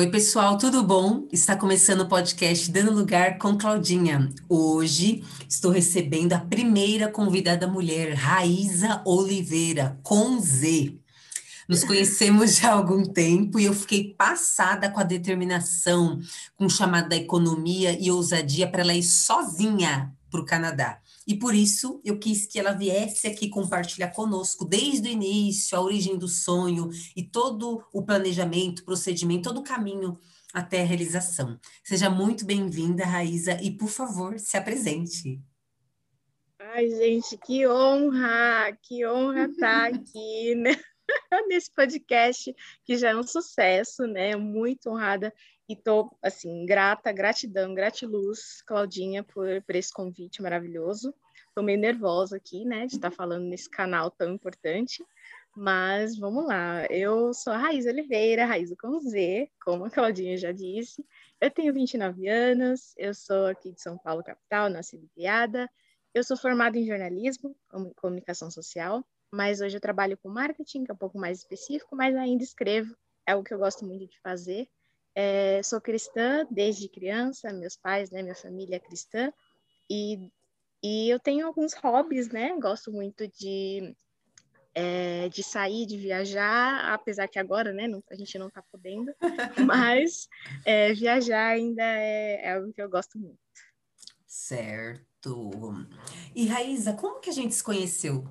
Oi, pessoal, tudo bom? Está começando o podcast Dando Lugar com Claudinha. Hoje estou recebendo a primeira convidada mulher, Raíza Oliveira, com Z. Nos conhecemos já há algum tempo e eu fiquei passada com a determinação, com o chamado da economia e ousadia para ela ir sozinha para o Canadá. E por isso eu quis que ela viesse aqui compartilhar conosco desde o início, a origem do sonho e todo o planejamento, procedimento, todo o caminho até a realização. Seja muito bem-vinda, Raíza, e por favor, se apresente. Ai, gente, que honra, que honra estar aqui né? nesse podcast, que já é um sucesso, né? Muito honrada e tô, assim, grata, gratidão, gratiluz, Claudinha, por, por esse convite maravilhoso. Tô meio nervosa aqui, né, de estar falando nesse canal tão importante, mas vamos lá. Eu sou a Raiz Oliveira, Raiz com Z, como a Claudinha já disse. Eu tenho 29 anos, eu sou aqui de São Paulo, capital, nascida e criada. Eu sou formada em jornalismo, comunicação social, mas hoje eu trabalho com marketing, que é um pouco mais específico, mas ainda escrevo, é o que eu gosto muito de fazer. É, sou cristã desde criança, meus pais, né, minha família é cristã, e, e eu tenho alguns hobbies, né? Gosto muito de, é, de sair, de viajar, apesar que agora, né, não, a gente não está podendo, mas é, viajar ainda é, é algo que eu gosto muito. Certo. E Raíza, como que a gente se conheceu?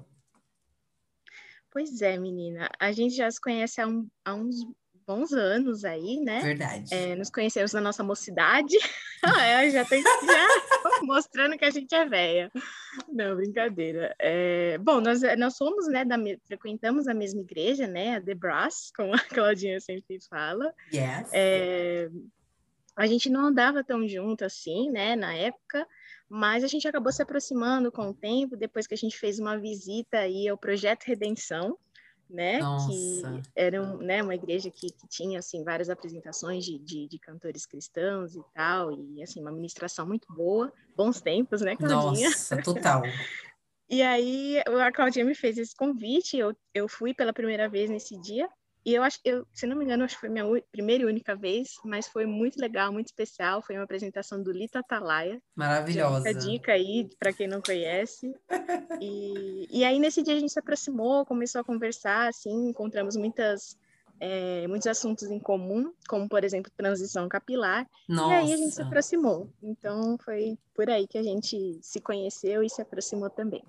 Pois é, menina. A gente já se conhece há, um, há uns bons anos aí, né? Verdade. É, nos conhecemos na nossa mocidade. ah, é, já tem já mostrando que a gente é velha. Não, brincadeira. É, bom, nós, nós somos, né, da, frequentamos a mesma igreja, né? A The Brass, como a Claudinha sempre fala. Yes. É, a gente não andava tão junto assim, né, na época, mas a gente acabou se aproximando com o tempo, depois que a gente fez uma visita aí ao Projeto Redenção, né? Nossa. Que era um, né, uma igreja que, que tinha assim várias apresentações de, de, de, cantores cristãos e tal, e assim uma ministração muito boa, bons tempos, né, Claudinha? Nossa, total. e aí a Claudinha me fez esse convite, eu, eu fui pela primeira vez nesse dia, e eu acho, eu, se não me engano, acho que foi minha primeira e única vez, mas foi muito legal, muito especial. Foi uma apresentação do Lita Atalaia. Maravilhosa. Fica dica aí para quem não conhece. E, e aí nesse dia a gente se aproximou, começou a conversar, assim, encontramos muitas é, muitos assuntos em comum, como por exemplo transição capilar. Nossa. E aí a gente se aproximou. Então foi por aí que a gente se conheceu e se aproximou também.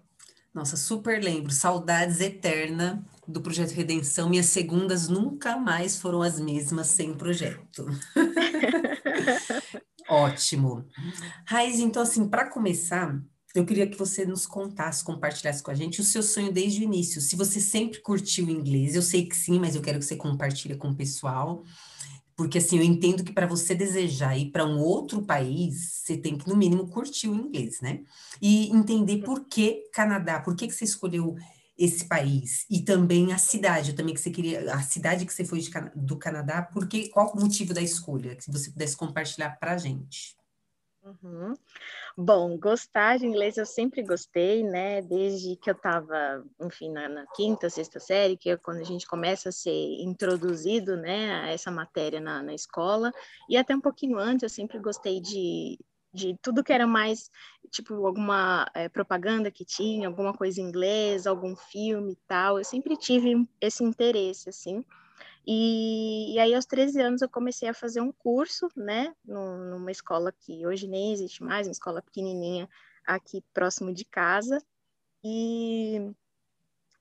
Nossa, super lembro. Saudades eterna do Projeto Redenção. Minhas segundas nunca mais foram as mesmas sem projeto. Ótimo. Raiz, então, assim, para começar, eu queria que você nos contasse, compartilhasse com a gente o seu sonho desde o início. Se você sempre curtiu inglês, eu sei que sim, mas eu quero que você compartilhe com o pessoal. Porque assim, eu entendo que para você desejar ir para um outro país, você tem que, no mínimo, curtir o inglês, né? E entender por que Canadá, por que, que você escolheu esse país e também a cidade, também que você queria, a cidade que você foi de, do Canadá, porque qual o motivo da escolha? Que você pudesse compartilhar para a gente. Uhum. Bom, gostar de inglês eu sempre gostei, né? Desde que eu estava, enfim, na, na, quinta, sexta série, que é quando a gente começa a ser introduzido, né, a essa matéria na, na escola, e até um pouquinho antes eu sempre gostei de, de tudo que era mais, tipo, alguma é, propaganda que tinha, alguma coisa em inglês, algum filme e tal. Eu sempre tive esse interesse, assim. E, e, aí, aos 13 anos, eu comecei a fazer um curso, né, numa escola que hoje nem existe mais, uma escola pequenininha aqui próximo de casa. E,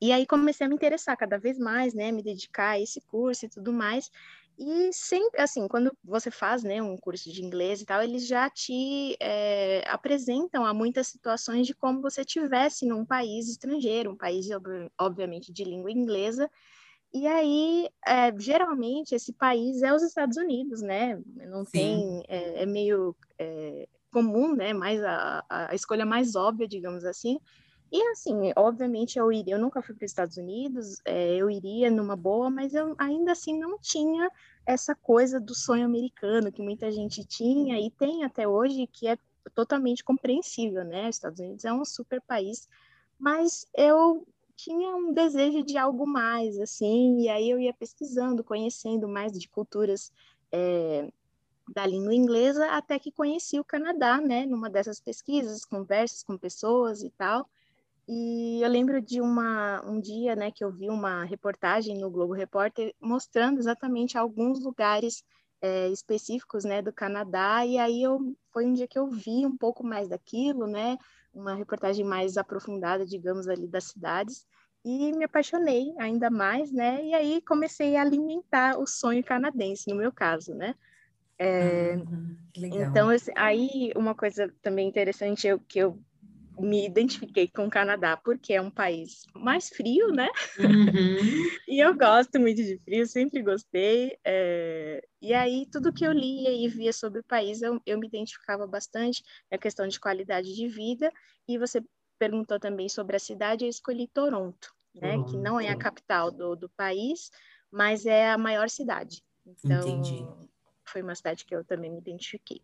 e aí comecei a me interessar cada vez mais, né, me dedicar a esse curso e tudo mais. E sempre, assim, quando você faz, né, um curso de inglês e tal, eles já te é, apresentam a muitas situações de como você tivesse num país estrangeiro, um país, obviamente, de língua inglesa, e aí, é, geralmente, esse país é os Estados Unidos, né? Não Sim. tem, é, é meio é, comum, né? Mais a, a escolha mais óbvia, digamos assim. E assim, obviamente eu iria, eu nunca fui para os Estados Unidos, eu iria numa boa, mas eu ainda assim não tinha essa coisa do sonho americano que muita gente tinha e tem até hoje, que é totalmente compreensível, né? Os Estados Unidos é um super país, mas eu tinha um desejo de algo mais, assim, e aí eu ia pesquisando, conhecendo mais de culturas é, da língua inglesa até que conheci o Canadá, né, numa dessas pesquisas, conversas com pessoas e tal. E eu lembro de uma, um dia, né, que eu vi uma reportagem no Globo Repórter mostrando exatamente alguns lugares é, específicos, né, do Canadá. E aí eu foi um dia que eu vi um pouco mais daquilo, né, uma reportagem mais aprofundada, digamos, ali das cidades. E me apaixonei ainda mais, né? E aí comecei a alimentar o sonho canadense, no meu caso, né? É, uhum, então, aí uma coisa também interessante eu, que eu me identifiquei com o Canadá, porque é um país mais frio, né? Uhum. e eu gosto muito de frio, sempre gostei. É... E aí, tudo que eu lia e via sobre o país, eu, eu me identificava bastante. A questão de qualidade de vida. E você perguntou também sobre a cidade, eu escolhi Toronto, né? Que não é a capital do, do país, mas é a maior cidade. Então, Entendi foi uma cidade que eu também me identifiquei.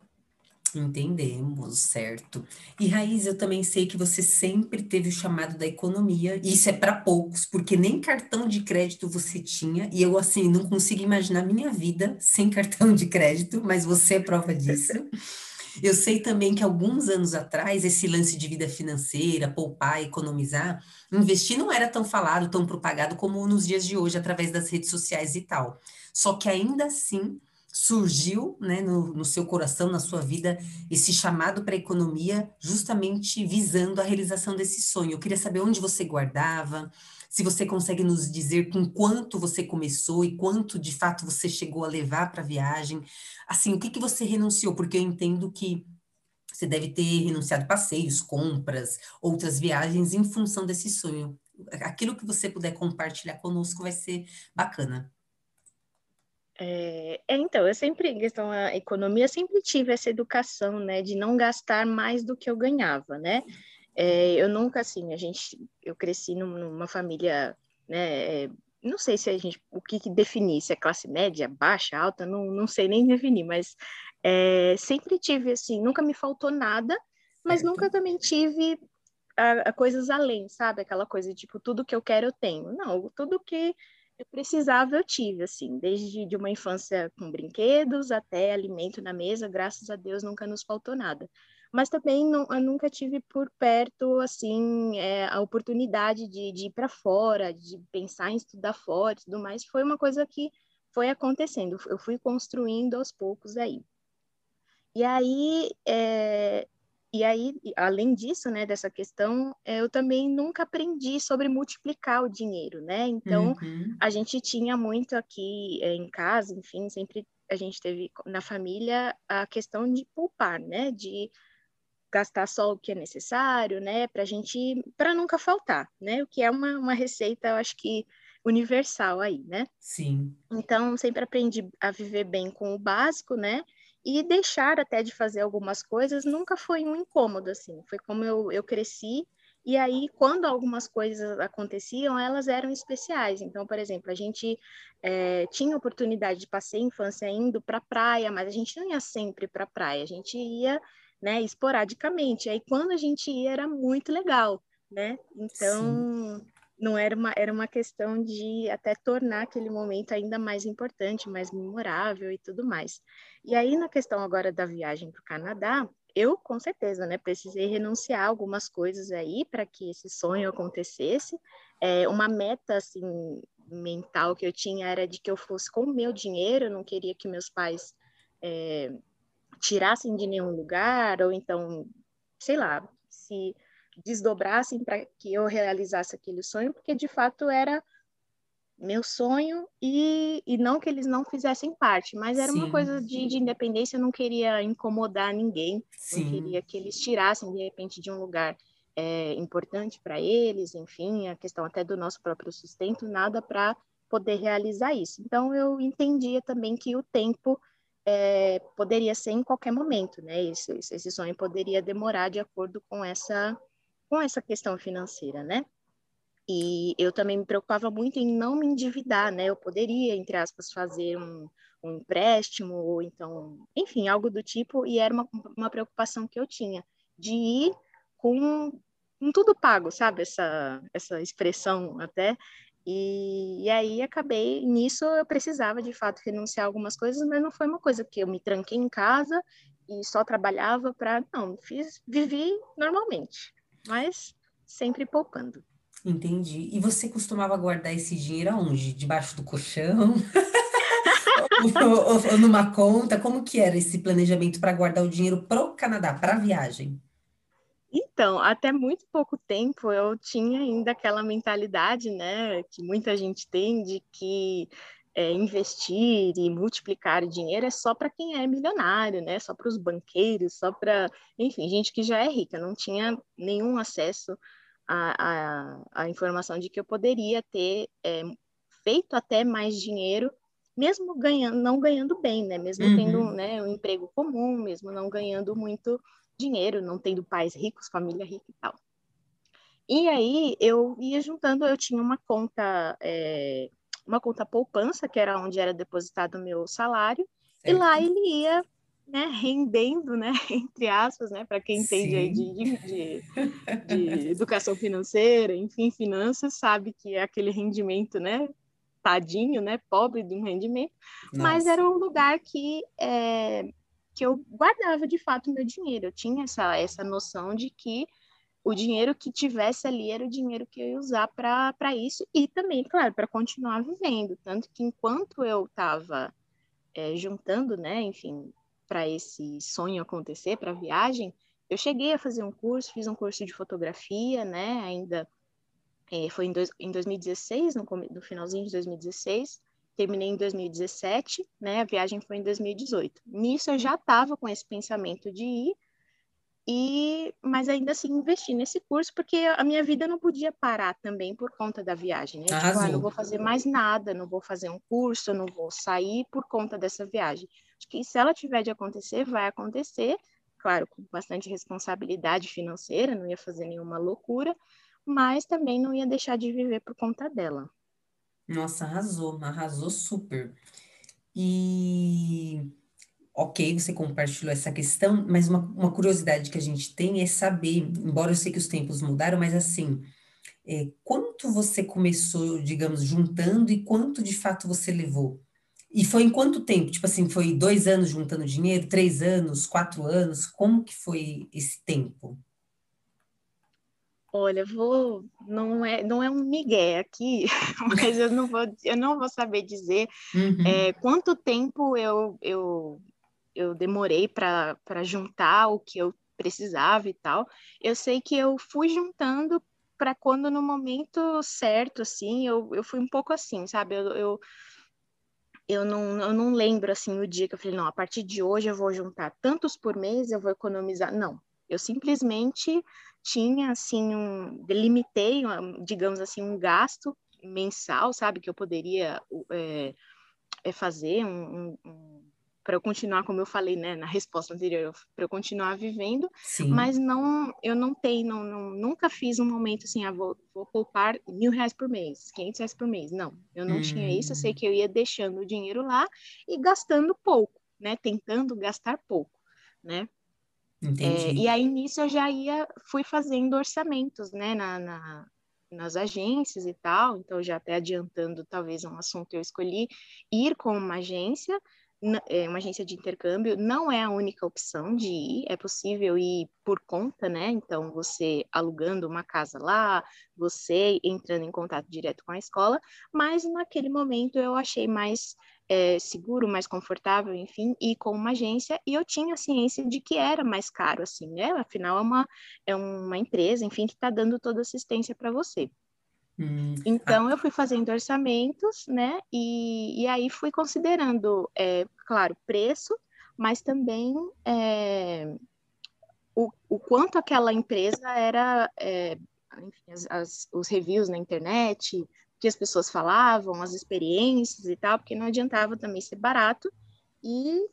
Entendemos, certo. E Raiz, eu também sei que você sempre teve o chamado da economia, e isso é para poucos, porque nem cartão de crédito você tinha, e eu, assim, não consigo imaginar minha vida sem cartão de crédito, mas você é prova disso. Eu sei também que alguns anos atrás, esse lance de vida financeira, poupar, economizar, investir não era tão falado, tão propagado como nos dias de hoje, através das redes sociais e tal. Só que ainda assim, surgiu né, no, no, seu coração, na sua vida, esse chamado para a economia, justamente visando a realização desse sonho. Eu queria saber onde você guardava, se você consegue nos dizer com quanto você começou e quanto de fato você chegou a levar para a viagem. Assim, o que, que você renunciou? Porque eu entendo que você deve ter renunciado passeios, compras, outras viagens em função desse sonho. Aquilo que você puder compartilhar conosco vai ser bacana. É, é, então, eu sempre, em questão da economia, sempre tive essa educação, né, de não gastar mais do que eu ganhava, né? É, eu nunca, assim, a gente, eu cresci numa família, né, é, não sei se a gente, o que, que definir, se é classe média, baixa, alta, não, não sei nem definir, mas é, sempre tive, assim, nunca me faltou nada, mas certo. nunca também tive a, a coisas além, sabe? Aquela coisa, tipo, tudo que eu quero eu tenho. Não, tudo que eu precisava, eu tive, assim, desde de uma infância com brinquedos até alimento na mesa, graças a Deus nunca nos faltou nada. Mas também não, eu nunca tive por perto, assim, é, a oportunidade de, de ir para fora, de pensar em estudar fora e tudo mais. Foi uma coisa que foi acontecendo, eu fui construindo aos poucos aí. E aí, é, e aí, além disso, né, dessa questão, é, eu também nunca aprendi sobre multiplicar o dinheiro, né? Então, uhum. a gente tinha muito aqui é, em casa, enfim, sempre a gente teve na família a questão de poupar, né? De gastar só o que é necessário, né? Para a gente, para nunca faltar, né? O que é uma, uma receita, eu acho que universal aí, né? Sim. Então, sempre aprendi a viver bem com o básico, né? E deixar até de fazer algumas coisas nunca foi um incômodo, assim. Foi como eu, eu cresci. E aí, quando algumas coisas aconteciam, elas eram especiais. Então, por exemplo, a gente é, tinha oportunidade de passar a infância indo para praia, mas a gente não ia sempre para praia, a gente ia né, esporadicamente. Aí, quando a gente ia, era muito legal, né? Então, Sim não era uma, era uma questão de até tornar aquele momento ainda mais importante, mais memorável e tudo mais. E aí, na questão agora da viagem para o Canadá, eu, com certeza, né, precisei renunciar algumas coisas aí para que esse sonho acontecesse. É, uma meta, assim, mental que eu tinha era de que eu fosse com o meu dinheiro, eu não queria que meus pais é, tirassem de nenhum lugar, ou então, sei lá, se desdobrassem para que eu realizasse aquele sonho, porque de fato era meu sonho e, e não que eles não fizessem parte, mas era Sim. uma coisa de, de, independência, eu não queria incomodar ninguém, Sim. não queria que eles tirassem de repente de um lugar é, importante para eles, enfim, a questão até do nosso próprio sustento, nada para poder realizar isso. Então eu entendia também que o tempo é, poderia ser em qualquer momento, né? Esse, esse sonho poderia demorar de acordo com essa com essa questão financeira, né? E eu também me preocupava muito em não me endividar, né? Eu poderia, entre aspas, fazer um, um empréstimo ou então, enfim, algo do tipo, e era uma, uma preocupação que eu tinha, de ir com, com tudo pago, sabe? Essa, essa expressão até. E, e, aí acabei, nisso eu precisava de fato renunciar algumas coisas, mas não foi uma coisa que eu me tranquei em casa e só trabalhava para. Não, fiz, vivi normalmente, mas sempre poupando. Entendi. E você costumava guardar esse dinheiro aonde? Debaixo do colchão? ou, ou, ou, numa conta? Como que era esse planejamento para guardar o dinheiro para o Canadá, para a viagem? Então, até muito pouco tempo eu tinha ainda aquela mentalidade, né, que muita gente tem de que é, investir e multiplicar dinheiro é só para quem é milionário, né? Só para os banqueiros, só para, enfim, gente que já é rica. Não tinha nenhum acesso à, à, à informação de que eu poderia ter é, feito até mais dinheiro, mesmo ganhando, não ganhando bem, né? Mesmo uhum. tendo né, um emprego comum, mesmo não ganhando muito dinheiro, não tendo pais ricos, família rica e tal. E aí eu ia juntando, eu tinha uma conta, é, uma conta poupança, que era onde era depositado o meu salário, certo. e lá ele ia né, rendendo, né, entre aspas, né, para quem entende aí de, de, de, educação financeira, enfim, finanças, sabe que é aquele rendimento, né, tadinho, né, pobre de um rendimento, Nossa. mas era um lugar que é, que eu guardava de fato meu dinheiro. Eu tinha essa, essa noção de que o dinheiro que tivesse ali era o dinheiro que eu ia usar para isso e também, claro, para continuar vivendo. Tanto que enquanto eu estava é, juntando, né, enfim, para esse sonho acontecer, para a viagem, eu cheguei a fazer um curso, fiz um curso de fotografia, né, ainda é, foi em, dois, em 2016, no, no finalzinho de 2016, terminei em 2017, né? A viagem foi em 2018. Nisso eu já estava com esse pensamento de ir, e mas ainda assim investi nesse curso porque a minha vida não podia parar também por conta da viagem, né? Tipo, ah, não vou fazer mais nada, não vou fazer um curso, não vou sair por conta dessa viagem. Acho que se ela tiver de acontecer, vai acontecer, claro, com bastante responsabilidade financeira, não ia fazer nenhuma loucura, mas também não ia deixar de viver por conta dela. Nossa, arrasou, arrasou super. E ok, você compartilhou essa questão, mas uma, uma curiosidade que a gente tem é saber, embora eu sei que os tempos mudaram, mas assim, é, quanto você começou, digamos, juntando e quanto de fato você levou? E foi em quanto tempo? Tipo assim, foi dois anos juntando dinheiro, três anos, quatro anos? Como que foi esse tempo? Olha, vou não é não é um migué aqui, mas eu não vou eu não vou saber dizer uhum. é, quanto tempo eu eu, eu demorei para juntar o que eu precisava e tal. Eu sei que eu fui juntando para quando no momento certo, assim, eu, eu fui um pouco assim, sabe? Eu, eu, eu, não, eu não lembro, assim, o dia que eu falei, não, a partir de hoje eu vou juntar tantos por mês, eu vou economizar. Não, eu simplesmente tinha assim um delimitei, digamos assim, um gasto mensal, sabe, que eu poderia é, é fazer um, um, para eu continuar, como eu falei, né, na resposta anterior, para eu continuar vivendo, Sim. mas não, eu não tenho, não, não, nunca fiz um momento assim, ah, vou, vou poupar mil reais por mês, quinhentos reais por mês, não, eu não hum. tinha isso, eu sei hum. que eu ia deixando o dinheiro lá e gastando pouco, né, tentando gastar pouco, né, é, e aí nisso eu já ia, fui fazendo orçamentos, né, na, na, nas agências e tal, então já até adiantando talvez um assunto eu escolhi, ir com uma agência, é, uma agência de intercâmbio não é a única opção de ir, é possível ir por conta, né? Então, você alugando uma casa lá, você entrando em contato direto com a escola, mas naquele momento eu achei mais é, seguro, mais confortável, enfim, ir com uma agência, e eu tinha ciência de que era mais caro, assim, né? Afinal, é uma, é uma empresa, enfim, que está dando toda assistência para você. Hum, então, eu fui fazendo orçamentos, né? E, e aí fui considerando, é, claro, preço, mas também é, o, o quanto aquela empresa era, é, enfim, as, as, os reviews na internet, que as pessoas falavam, as experiências e tal, porque não adiantava também ser barato e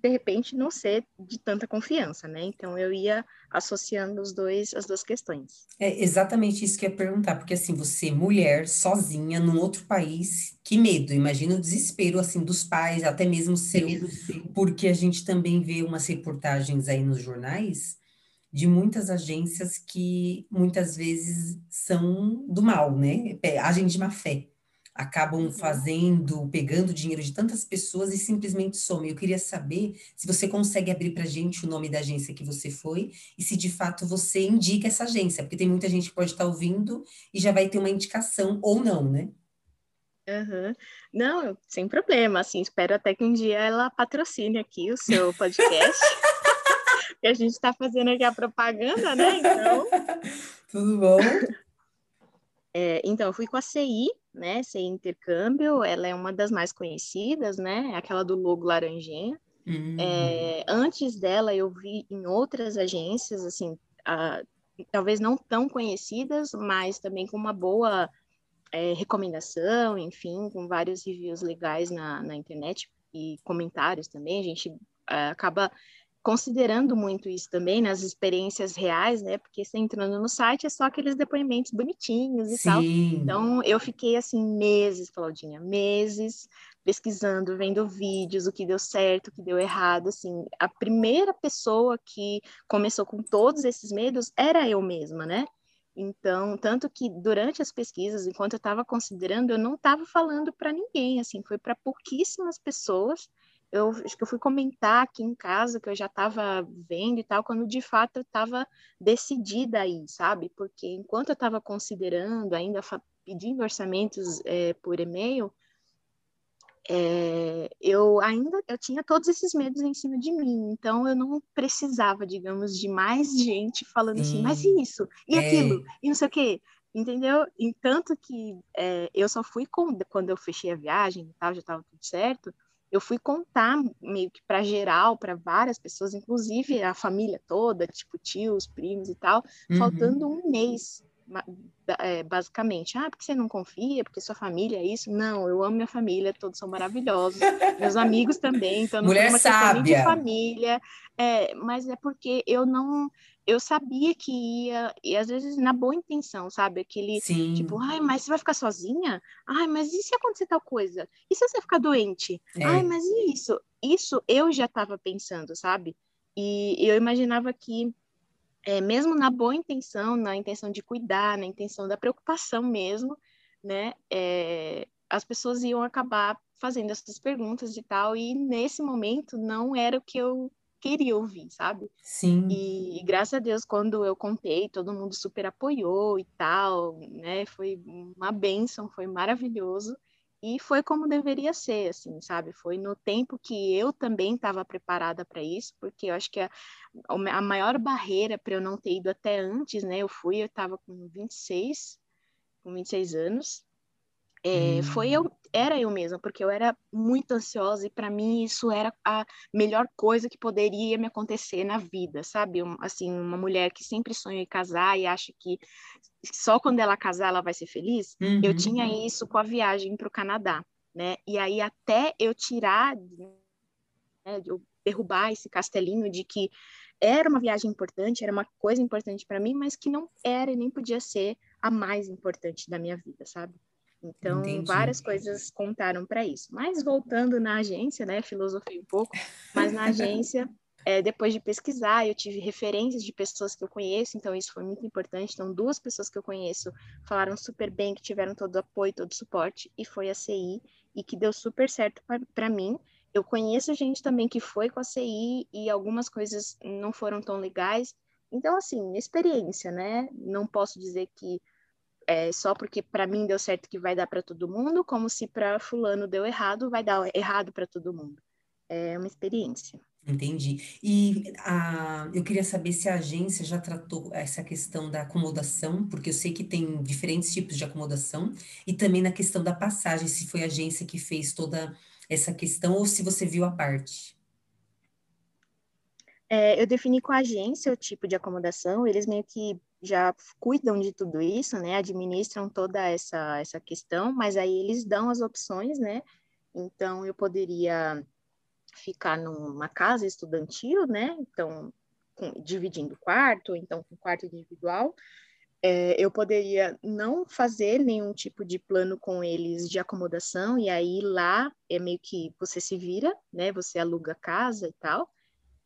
de repente não ser de tanta confiança, né? Então eu ia associando os dois as duas questões. É exatamente isso que eu ia perguntar, porque assim, você mulher sozinha num outro país, que medo, imagina o desespero assim dos pais, até mesmo seu, porque a gente também vê umas reportagens aí nos jornais de muitas agências que muitas vezes são do mal, né? Agem de má fé. Acabam uhum. fazendo, pegando dinheiro de tantas pessoas e simplesmente somem. Eu queria saber se você consegue abrir para a gente o nome da agência que você foi e se de fato você indica essa agência, porque tem muita gente que pode estar ouvindo e já vai ter uma indicação ou não, né? Uhum. Não, sem problema, assim, espero até que um dia ela patrocine aqui o seu podcast. que a gente está fazendo aqui a propaganda, né? Então. Tudo bom? É, então, eu fui com a CI, né? CI Intercâmbio, ela é uma das mais conhecidas, né? Aquela do logo laranjinha. Uhum. É, antes dela, eu vi em outras agências, assim, a, talvez não tão conhecidas, mas também com uma boa é, recomendação, enfim, com vários reviews legais na, na internet e comentários também. A gente é, acaba considerando muito isso também nas experiências reais, né? Porque você entrando no site é só aqueles depoimentos bonitinhos e Sim. tal. Então eu fiquei assim meses, Claudinha, meses pesquisando, vendo vídeos, o que deu certo, o que deu errado, assim. A primeira pessoa que começou com todos esses medos era eu mesma, né? Então, tanto que durante as pesquisas, enquanto eu estava considerando, eu não estava falando para ninguém, assim, foi para pouquíssimas pessoas. Eu acho que eu fui comentar aqui em casa que eu já estava vendo e tal, quando de fato eu estava decidida aí, sabe? Porque enquanto eu estava considerando, ainda pedindo orçamentos é, por e-mail, é, eu ainda eu tinha todos esses medos em cima de mim, então eu não precisava, digamos, de mais gente falando Sim. assim, mas e isso, e é. aquilo, e não sei o quê, entendeu? E tanto que é, eu só fui com, quando eu fechei a viagem e tal, já estava tudo certo, eu fui contar meio que para geral, para várias pessoas, inclusive a família toda, tipo tios, primos e tal, uhum. faltando um mês é, basicamente, ah, porque você não confia, porque sua família é isso? Não, eu amo minha família, todos são maravilhosos, meus amigos também, então não Mulher uma sábia. de família, é, mas é porque eu não, eu sabia que ia, e às vezes na boa intenção, sabe? Aquele, Sim. tipo, ai, mas você vai ficar sozinha? Ai, mas e se acontecer tal coisa? E se você ficar doente? É. Ai, mas e isso? Isso eu já estava pensando, sabe? E eu imaginava que é, mesmo na boa intenção, na intenção de cuidar, na intenção da preocupação mesmo, né, é, as pessoas iam acabar fazendo essas perguntas e tal, e nesse momento não era o que eu queria ouvir, sabe? Sim. E, e, graças a Deus, quando eu contei, todo mundo super apoiou e tal, né? Foi uma benção, foi maravilhoso. E foi como deveria ser, assim, sabe? Foi no tempo que eu também estava preparada para isso, porque eu acho que a, a maior barreira para eu não ter ido até antes, né? Eu fui, eu estava com 26, com 26 anos, é, hum. Foi eu, era eu mesma, porque eu era muito ansiosa e para mim isso era a melhor coisa que poderia me acontecer na vida, sabe? Um, assim, uma mulher que sempre sonha em casar e acha que só quando ela casar ela vai ser feliz. Uhum. Eu tinha isso com a viagem para o Canadá, né? E aí até eu tirar, né, eu derrubar esse castelinho de que era uma viagem importante, era uma coisa importante para mim, mas que não era e nem podia ser a mais importante da minha vida, sabe? Então, Entendi. várias coisas contaram para isso. Mas voltando na agência, né, filosofei um pouco, mas na agência, é, depois de pesquisar, eu tive referências de pessoas que eu conheço, então isso foi muito importante. Então, duas pessoas que eu conheço falaram super bem, que tiveram todo o apoio, todo o suporte, e foi a CI, e que deu super certo para mim. Eu conheço gente também que foi com a CI e algumas coisas não foram tão legais. Então, assim, experiência, né? Não posso dizer que é, só porque para mim deu certo que vai dar para todo mundo, como se para fulano deu errado, vai dar errado para todo mundo. É uma experiência. Entendi. E a, eu queria saber se a agência já tratou essa questão da acomodação, porque eu sei que tem diferentes tipos de acomodação, e também na questão da passagem, se foi a agência que fez toda essa questão ou se você viu a parte. É, eu defini com a agência o tipo de acomodação, eles meio que já cuidam de tudo isso, né? Administram toda essa, essa questão, mas aí eles dão as opções, né? Então, eu poderia ficar numa casa estudantil, né? Então, com, dividindo quarto, então com quarto individual. É, eu poderia não fazer nenhum tipo de plano com eles de acomodação, e aí lá é meio que você se vira, né? Você aluga casa e tal.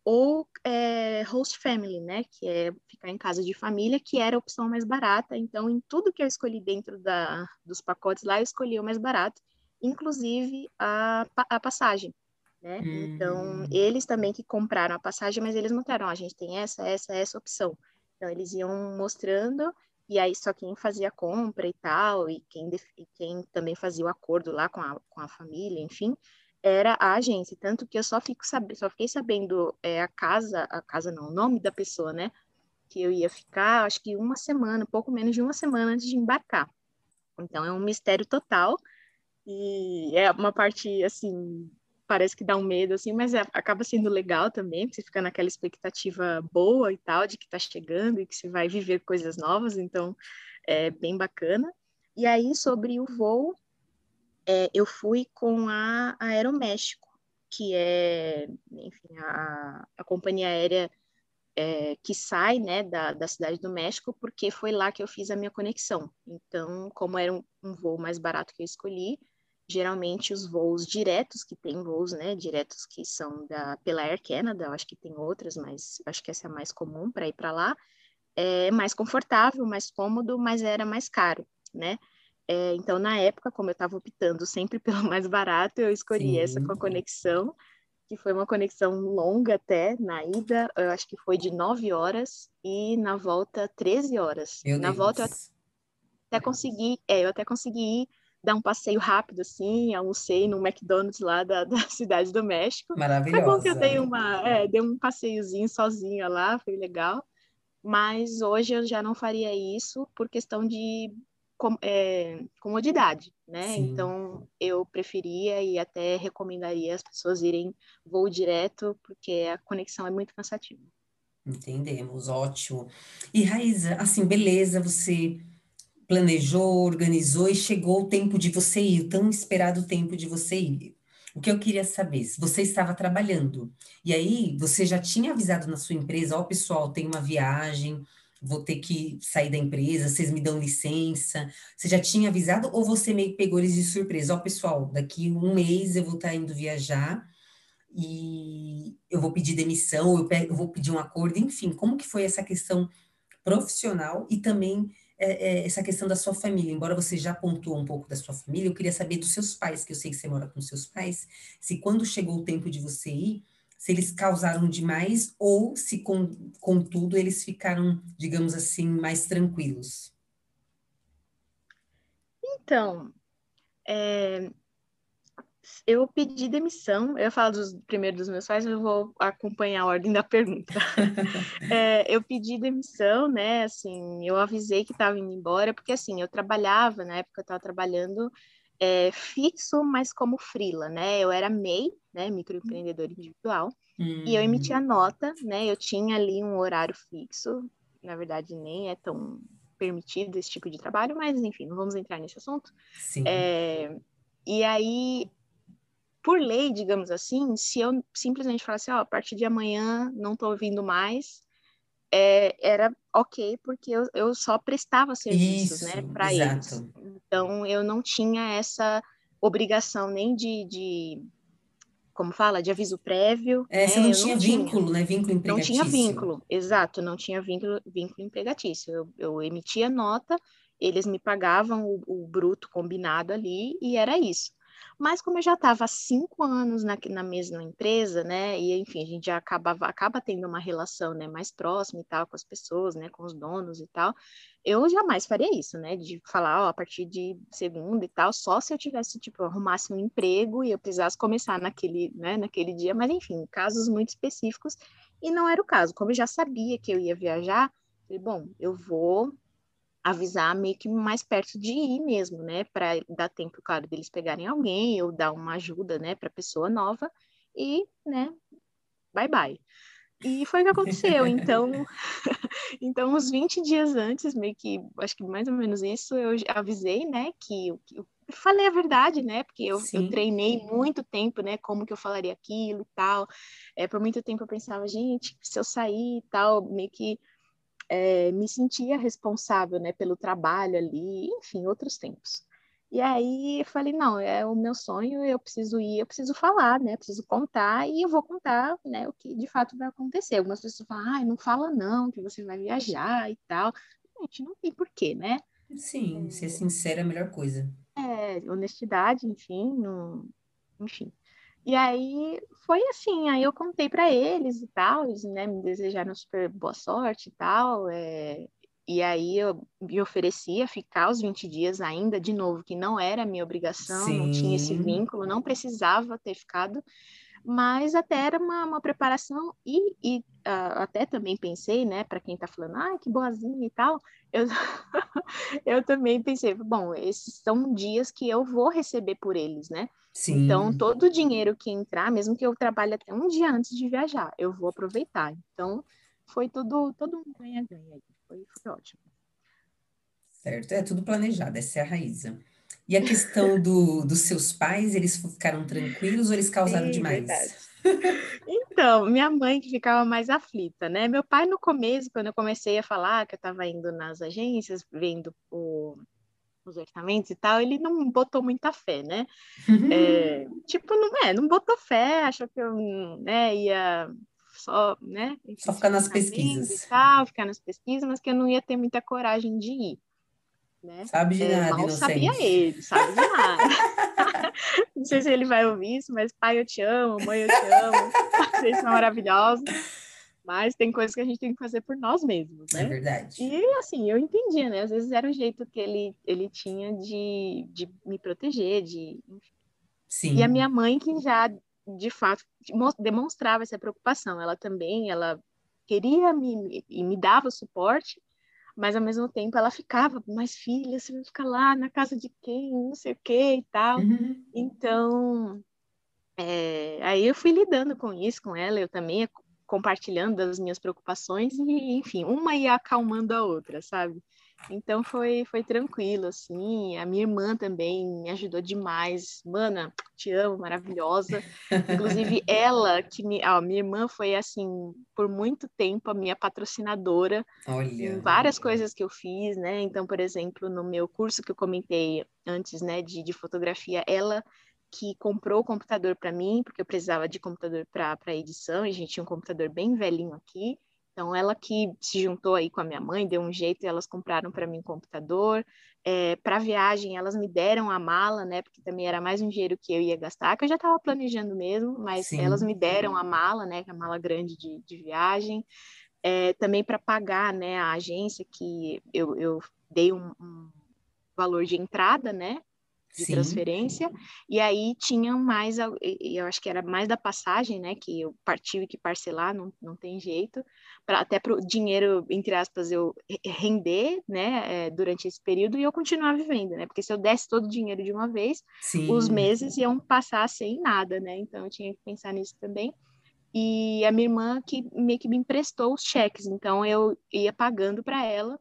Ou é, host family, né, que é ficar em casa de família, que era a opção mais barata. Então, em tudo que eu escolhi dentro da, dos pacotes lá, eu escolhi o mais barato, inclusive a, a passagem. Né? Hum. Então, eles também que compraram a passagem, mas eles mostraram, a gente tem essa, essa, essa opção. Então, eles iam mostrando, e aí só quem fazia a compra e tal, e quem, e quem também fazia o acordo lá com a, com a família, enfim, era a agência. Tanto que eu só, fico sab... só fiquei sabendo é, a casa, a casa não, o nome da pessoa, né? Que eu ia ficar, acho que uma semana, pouco menos de uma semana antes de embarcar. Então, é um mistério total. E é uma parte, assim, parece que dá um medo, assim, mas é, acaba sendo legal também, você fica naquela expectativa boa e tal, de que está chegando e que você vai viver coisas novas, então é bem bacana. E aí, sobre o voo, é, eu fui com a Aeroméxico, que é, enfim, a, a companhia aérea é, que sai, né, da, da cidade do México, porque foi lá que eu fiz a minha conexão. Então, como era um, um voo mais barato que eu escolhi, geralmente os voos diretos, que tem voos, né, diretos que são da, pela Air Canada, eu acho que tem outras, mas acho que essa é a mais comum para ir para lá, é mais confortável, mais cômodo, mas era mais caro, né? É, então, na época, como eu estava optando sempre pelo mais barato, eu escolhi Sim. essa com a conexão, que foi uma conexão longa até, na ida, eu acho que foi de 9 horas, e na volta, 13 horas. Meu na Deus. volta, eu até consegui, é, eu até consegui dar um passeio rápido, assim, almocei no McDonald's lá da, da Cidade do México. Maravilhosa. Foi bom que eu dei, uma, é, dei um passeiozinho sozinha lá, foi legal. Mas hoje eu já não faria isso por questão de com, é, comodidade, né? Sim. Então eu preferia e até recomendaria as pessoas irem voo direto, porque a conexão é muito cansativa. Entendemos, ótimo. E Raíza, assim, beleza, você planejou, organizou e chegou o tempo de você ir, o tão esperado tempo de você ir. O que eu queria saber, se você estava trabalhando, e aí você já tinha avisado na sua empresa, ó, oh, pessoal, tem uma viagem, vou ter que sair da empresa, vocês me dão licença. Você já tinha avisado ou você meio que pegou eles de surpresa? Ó, pessoal, daqui um mês eu vou estar indo viajar e eu vou pedir demissão, eu, eu vou pedir um acordo, enfim, como que foi essa questão profissional e também é, é, essa questão da sua família, embora você já pontuou um pouco da sua família, eu queria saber dos seus pais, que eu sei que você mora com seus pais, se quando chegou o tempo de você ir, se eles causaram demais ou se, com, contudo, eles ficaram, digamos assim, mais tranquilos. Então, é, eu pedi demissão. Eu falo dos, primeiro dos meus pais, eu vou acompanhar a ordem da pergunta. é, eu pedi demissão, né? Assim, eu avisei que estava indo embora, porque assim, eu trabalhava, na época eu estava trabalhando é, fixo, mas como frila, né? Eu era MEI, né? Microempreendedor individual, hum. e eu emitia hum. nota, né? Eu tinha ali um horário fixo, na verdade nem é tão permitido esse tipo de trabalho, mas enfim, não vamos entrar nesse assunto. Sim. É, e aí por lei, digamos assim, se eu simplesmente falasse, ó, oh, a partir de amanhã não estou ouvindo mais, é, era ok, porque eu, eu só prestava serviços, né, Isso, né, para eles. Então, eu não tinha essa obrigação nem de, de como fala, de aviso prévio. É, né? você não tinha não vínculo, tinha. né? Vínculo empregatício. Não tinha vínculo, exato, não tinha vínculo, vínculo empregatício. Eu, eu emitia nota, eles me pagavam o, o bruto combinado ali e era isso. Mas como eu já estava há cinco anos na, na mesma empresa, né, e enfim, a gente já acabava, acaba tendo uma relação, né, mais próxima e tal com as pessoas, né, com os donos e tal, eu jamais faria isso, né, de falar, ó, a partir de segunda e tal, só se eu tivesse, tipo, arrumasse um emprego e eu precisasse começar naquele, né, naquele dia, mas enfim, casos muito específicos, e não era o caso. Como eu já sabia que eu ia viajar, falei, bom, eu vou avisar meio que mais perto de ir mesmo, né? Para dar tempo, claro, deles pegarem alguém ou dar uma ajuda, né, para pessoa nova e, né, bye bye. E foi o que aconteceu. Então, então uns 20 dias antes, meio que, acho que mais ou menos isso, eu avisei, né, que eu, eu falei a verdade, né, porque eu, eu, treinei muito tempo, né, como que eu falaria aquilo e tal. É, por muito tempo eu pensava, gente, se eu sair e tal, meio que é, me sentia responsável né, pelo trabalho ali, enfim, outros tempos. E aí eu falei, não, é o meu sonho, eu preciso ir, eu preciso falar, né? Eu preciso contar e eu vou contar, né, o que de fato vai acontecer. Algumas pessoas falam, ai, não fala não, que você vai viajar e tal. Gente, não tem porquê, né? Sim, ser sincera é a melhor coisa. É, honestidade, enfim, não... enfim. E aí foi assim, aí eu contei para eles e tal, eles né, me desejaram super boa sorte e tal. É... E aí eu me oferecia ficar os 20 dias ainda, de novo, que não era minha obrigação, Sim. não tinha esse vínculo, não precisava ter ficado, mas até era uma, uma preparação e, e uh, até também pensei, né, para quem está falando, ah, que boazinha e tal, eu, eu também pensei, bom, esses são dias que eu vou receber por eles, né? Sim. Então, todo o dinheiro que entrar, mesmo que eu trabalhe até um dia antes de viajar, eu vou aproveitar. Então, foi tudo, todo um ganha-ganha aí. Foi, foi ótimo. Certo, é tudo planejado, essa é a Raíza. E a questão do, dos seus pais, eles ficaram tranquilos ou eles causaram Sim, demais? Então, minha mãe que ficava mais aflita, né? Meu pai, no começo, quando eu comecei a falar que eu estava indo nas agências, vendo o, os orçamentos e tal, ele não botou muita fé, né? É, tipo, não é, não botou fé, achou que eu né, ia só, né? Só ficar nas pesquisas. E tal, ficar nas pesquisas, mas que eu não ia ter muita coragem de ir. Né? Sabe de é, nada, mal sabia ele, sabe de nada. não sei se ele vai ouvir isso, mas pai, eu te amo, mãe, eu te amo, vocês são maravilhosos. Mas tem coisas que a gente tem que fazer por nós mesmos, né? É verdade. E assim, eu entendia, né? Às vezes era o jeito que ele, ele tinha de, de me proteger, de. Sim. E a minha mãe, que já, de fato, demonstrava essa preocupação. Ela também, ela queria me, e me dava suporte, mas ao mesmo tempo ela ficava, mas filha, você vai ficar lá na casa de quem, não sei o que e tal. Uhum. Então, é, aí eu fui lidando com isso com ela, eu também compartilhando das minhas preocupações e, enfim, uma ia acalmando a outra, sabe? Então foi, foi tranquilo, assim. A minha irmã também me ajudou demais. Mana, te amo, maravilhosa. Inclusive, ela, que me. A minha irmã foi, assim, por muito tempo a minha patrocinadora Olha. em várias coisas que eu fiz, né? Então, por exemplo, no meu curso que eu comentei antes, né, de, de fotografia, ela que comprou o computador para mim, porque eu precisava de computador para edição, e a gente tinha um computador bem velhinho aqui. Então, ela que se juntou aí com a minha mãe, deu um jeito e elas compraram para mim um computador. É, para viagem, elas me deram a mala, né? Porque também era mais um dinheiro que eu ia gastar, que eu já estava planejando mesmo, mas Sim. elas me deram a mala, né? Que é a mala grande de, de viagem. É, também para pagar, né? A agência que eu, eu dei um, um valor de entrada, né? De Sim. transferência, e aí tinham mais, eu acho que era mais da passagem, né, que eu partiu e que parcelar, não, não tem jeito, para até para o dinheiro, entre aspas, eu render, né, é, durante esse período e eu continuar vivendo, né, porque se eu desse todo o dinheiro de uma vez, Sim. os meses iam passar sem nada, né, então eu tinha que pensar nisso também. E a minha irmã que meio que me emprestou os cheques, então eu ia pagando para ela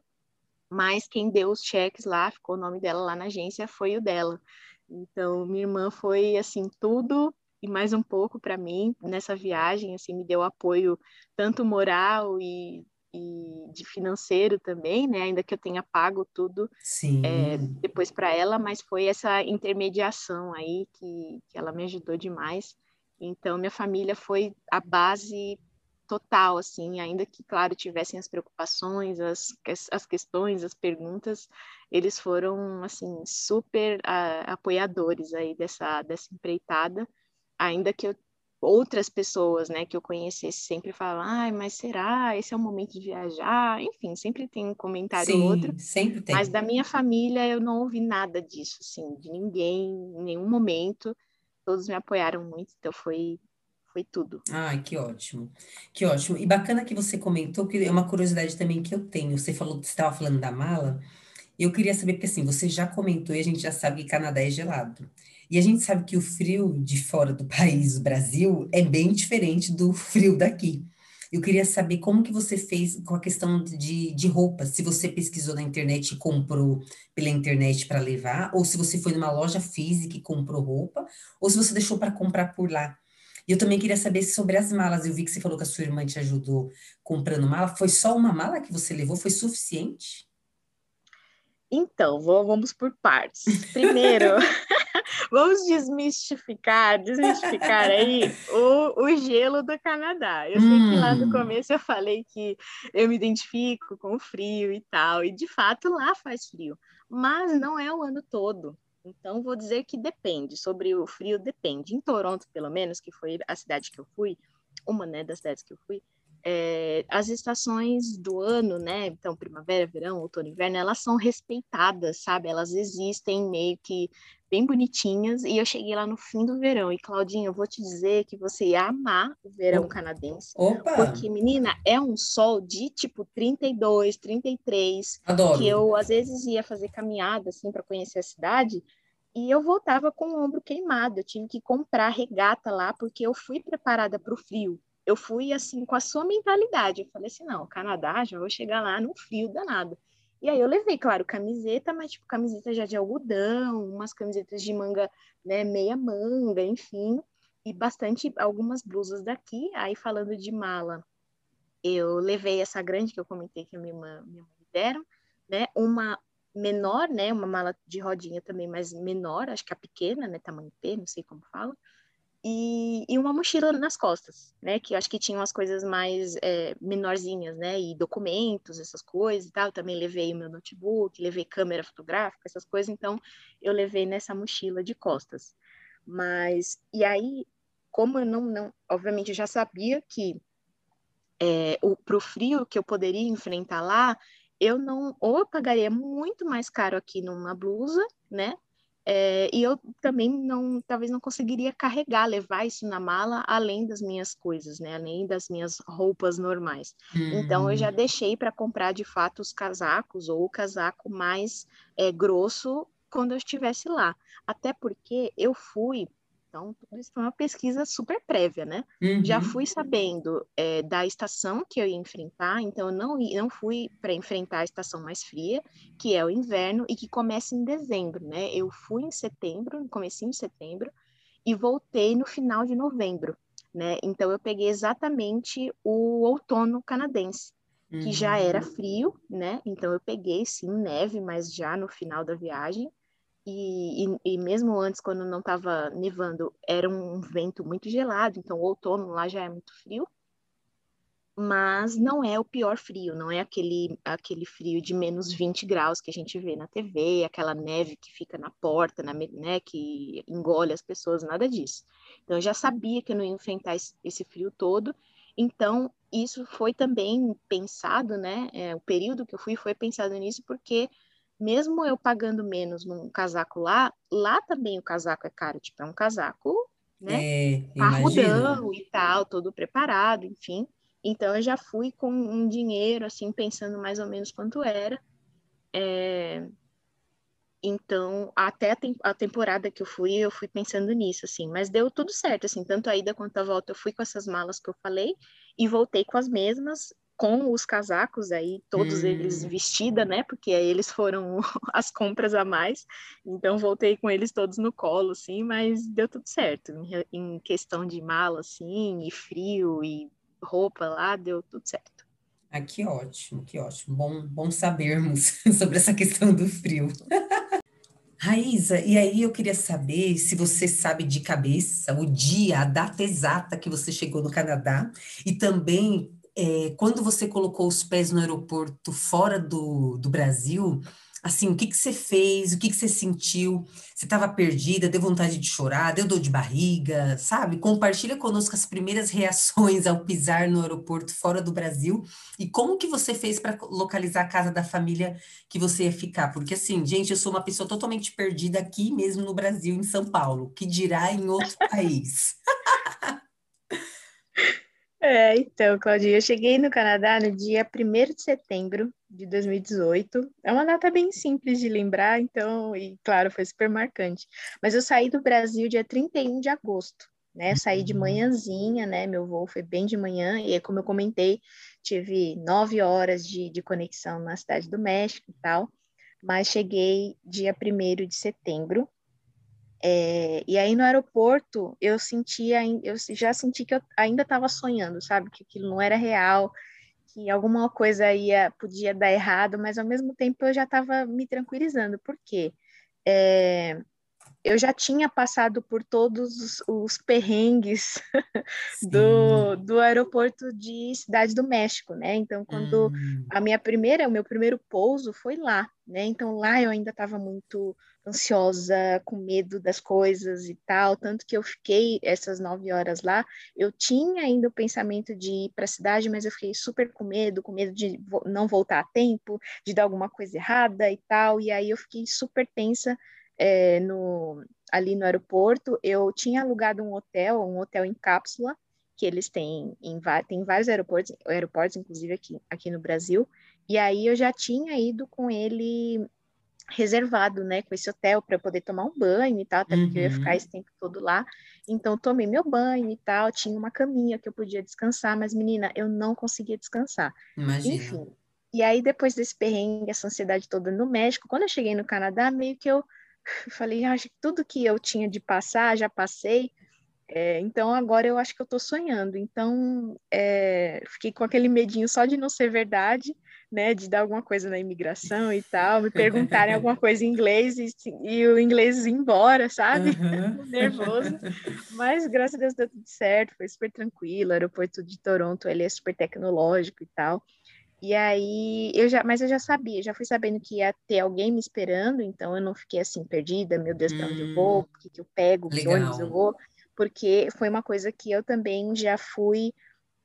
mas quem deu os cheques lá, ficou o nome dela lá na agência, foi o dela. Então, minha irmã foi, assim, tudo e mais um pouco para mim nessa viagem, assim, me deu apoio tanto moral e, e de financeiro também, né? Ainda que eu tenha pago tudo é, depois para ela, mas foi essa intermediação aí que, que ela me ajudou demais. Então, minha família foi a base total, assim, ainda que, claro, tivessem as preocupações, as, as questões, as perguntas, eles foram, assim, super uh, apoiadores aí dessa, dessa empreitada, ainda que eu, outras pessoas, né, que eu conhecesse sempre falavam, ai, mas será? Esse é o momento de viajar? Enfim, sempre tem um comentário Sim, outro. sempre tem. Mas da minha família eu não ouvi nada disso, assim, de ninguém, em nenhum momento. Todos me apoiaram muito, então foi foi tudo. Ai, que ótimo. Que ótimo. E bacana que você comentou, que é uma curiosidade também que eu tenho. Você falou, você estava falando da mala. Eu queria saber, porque assim, você já comentou e a gente já sabe que Canadá é gelado. E a gente sabe que o frio de fora do país, o Brasil, é bem diferente do frio daqui. Eu queria saber como que você fez com a questão de, de roupa, se você pesquisou na internet e comprou pela internet para levar, ou se você foi numa loja física e comprou roupa, ou se você deixou para comprar por lá. E eu também queria saber sobre as malas. Eu vi que você falou que a sua irmã te ajudou comprando mala. Foi só uma mala que você levou? Foi suficiente? Então, vamos por partes. Primeiro, vamos desmistificar, desmistificar aí o, o gelo do Canadá. Eu sei que lá no hum. começo eu falei que eu me identifico com o frio e tal, e de fato lá faz frio, mas não é o ano todo. Então, vou dizer que depende. Sobre o frio, depende. Em Toronto, pelo menos, que foi a cidade que eu fui, uma né, das cidades que eu fui, é, as estações do ano, né? Então, primavera, verão, outono, inverno, elas são respeitadas, sabe? Elas existem meio que bem bonitinhas. E eu cheguei lá no fim do verão. E, Claudinha, eu vou te dizer que você ia amar o verão canadense. Opa! Porque, menina, é um sol de tipo 32, 33. Adoro. Que eu, às vezes, ia fazer caminhada, assim, para conhecer a cidade. E eu voltava com o ombro queimado. Eu tive que comprar regata lá, porque eu fui preparada para o frio eu fui assim com a sua mentalidade. Eu falei assim, não, Canadá, já vou chegar lá no frio danado. E aí eu levei, claro, camiseta, mas tipo camiseta já de algodão, umas camisetas de manga, né, meia manga, enfim, e bastante algumas blusas daqui. Aí falando de mala, eu levei essa grande que eu comentei que a minha minha mãe me deram, né, uma menor, né, uma mala de rodinha também, mas menor, acho que a pequena, né, tamanho P, não sei como fala e, e, uma mochila nas costas, né? Que eu acho que tinha umas coisas mais é, menorzinhas, né? E documentos, essas coisas e tal. Eu também levei o meu notebook, levei câmera fotográfica, essas coisas. Então, eu levei nessa mochila de costas. Mas, e aí, como eu não, não obviamente, eu já sabia que é, o frio que eu poderia enfrentar lá, eu não, ou eu pagaria muito mais caro aqui numa blusa, né? É, e eu também não, talvez não conseguiria carregar, levar isso na mala, além das minhas coisas, né? Além das minhas roupas normais. Uhum. Então eu já hum. deixei para comprar de fato os casacos ou o casaco mais é, grosso quando eu estivesse lá. Até porque eu fui então, tudo isso foi uma pesquisa super prévia, né? Uhum. Já fui sabendo é, da estação que eu ia enfrentar, então eu não, não fui para enfrentar a estação mais fria, que é o inverno, e que começa em dezembro, né? Eu fui em setembro, no comecinho de setembro, e voltei no final de novembro, né? Então eu peguei exatamente o outono canadense, que uhum. já era uhum. frio, né? Então eu peguei sim neve, mas já no final da viagem. E, e, e, mesmo antes, quando não estava nevando, era um vento muito gelado, então o outono lá já é muito frio. Mas não é o pior frio, não é aquele, aquele frio de menos 20 graus que a gente vê na TV, aquela neve que fica na porta, na, né, que engole as pessoas, nada disso. Então eu já sabia que eu não ia enfrentar esse, esse frio todo, então isso foi também pensado, né? É, o período que eu fui foi pensado nisso porque mesmo eu pagando menos num casaco lá, lá também o casaco é caro, tipo, é um casaco, né? É, Parrudão e tal, todo preparado, enfim. Então eu já fui com um dinheiro, assim, pensando mais ou menos quanto era. É... Então, até a, te a, temporada que eu fui, eu fui pensando nisso, assim, mas deu tudo certo, assim, tanto a ida quanto a volta eu fui com essas malas que eu falei e voltei com as mesmas, com os casacos aí, todos hum. eles vestida, né? Porque aí eles foram as compras a mais. Então voltei com eles todos no colo, assim, mas deu tudo certo. Em, em questão de mala, assim, e frio e roupa lá, deu tudo certo. Ah, que ótimo, que ótimo. Bom, bom sabermos sobre essa questão do frio. Raíza, e aí eu queria saber se você sabe de cabeça o dia, a data exata que você chegou no Canadá e também é, quando você colocou os pés no aeroporto fora do, do Brasil, assim, o que, que você fez, o que, que você sentiu? Você estava perdida, deu vontade de chorar, deu dor de barriga, sabe? Compartilha conosco as primeiras reações ao pisar no aeroporto fora do Brasil e como que você fez para localizar a casa da família que você ia ficar. Porque assim, gente, eu sou uma pessoa totalmente perdida aqui mesmo no Brasil, em São Paulo, que dirá em outro país. É, então, Claudinha, eu cheguei no Canadá no dia 1 de setembro de 2018. É uma data bem simples de lembrar, então, e claro, foi super marcante. Mas eu saí do Brasil dia 31 de agosto, né? Saí de uhum. manhãzinha, né? Meu voo foi bem de manhã, e como eu comentei, tive nove horas de, de conexão na Cidade do México e tal. Mas cheguei dia 1 de setembro, é, e aí no aeroporto eu sentia, eu já senti que eu ainda estava sonhando, sabe, que aquilo não era real, que alguma coisa ia podia dar errado, mas ao mesmo tempo eu já estava me tranquilizando. Por quê? É, eu já tinha passado por todos os, os perrengues do, do aeroporto de Cidade do México, né? Então, quando hum. a minha primeira, o meu primeiro pouso foi lá, né? Então, lá eu ainda estava muito ansiosa, com medo das coisas e tal, tanto que eu fiquei essas nove horas lá. Eu tinha ainda o pensamento de ir para a cidade, mas eu fiquei super com medo, com medo de não voltar a tempo, de dar alguma coisa errada e tal. E aí eu fiquei super tensa é, no, ali no aeroporto, eu tinha alugado um hotel, um hotel em cápsula, que eles têm em, tem vários aeroportos, aeroportos inclusive aqui, aqui no Brasil, e aí eu já tinha ido com ele reservado, né, com esse hotel para poder tomar um banho e tal, até porque eu ia ficar uhum. esse tempo todo lá. Então tomei meu banho e tal, tinha uma caminha que eu podia descansar, mas menina, eu não conseguia descansar. Imagina. Enfim. E aí depois desse perrengue, essa ansiedade toda no México, quando eu cheguei no Canadá, meio que eu falei, acho que tudo que eu tinha de passar, já passei. É, então agora eu acho que eu estou sonhando. Então é, fiquei com aquele medinho só de não ser verdade, né? De dar alguma coisa na imigração e tal, me perguntarem alguma coisa em inglês e, e o inglês ir embora, sabe? Uhum. Nervoso. Mas graças a Deus deu tudo certo, foi super tranquilo. O aeroporto de Toronto ele é super tecnológico e tal. E aí, eu já, mas eu já sabia, já fui sabendo que ia ter alguém me esperando, então eu não fiquei assim perdida, meu Deus, para onde eu vou, hum, o que, que eu pego, que ônibus eu vou, porque foi uma coisa que eu também já fui,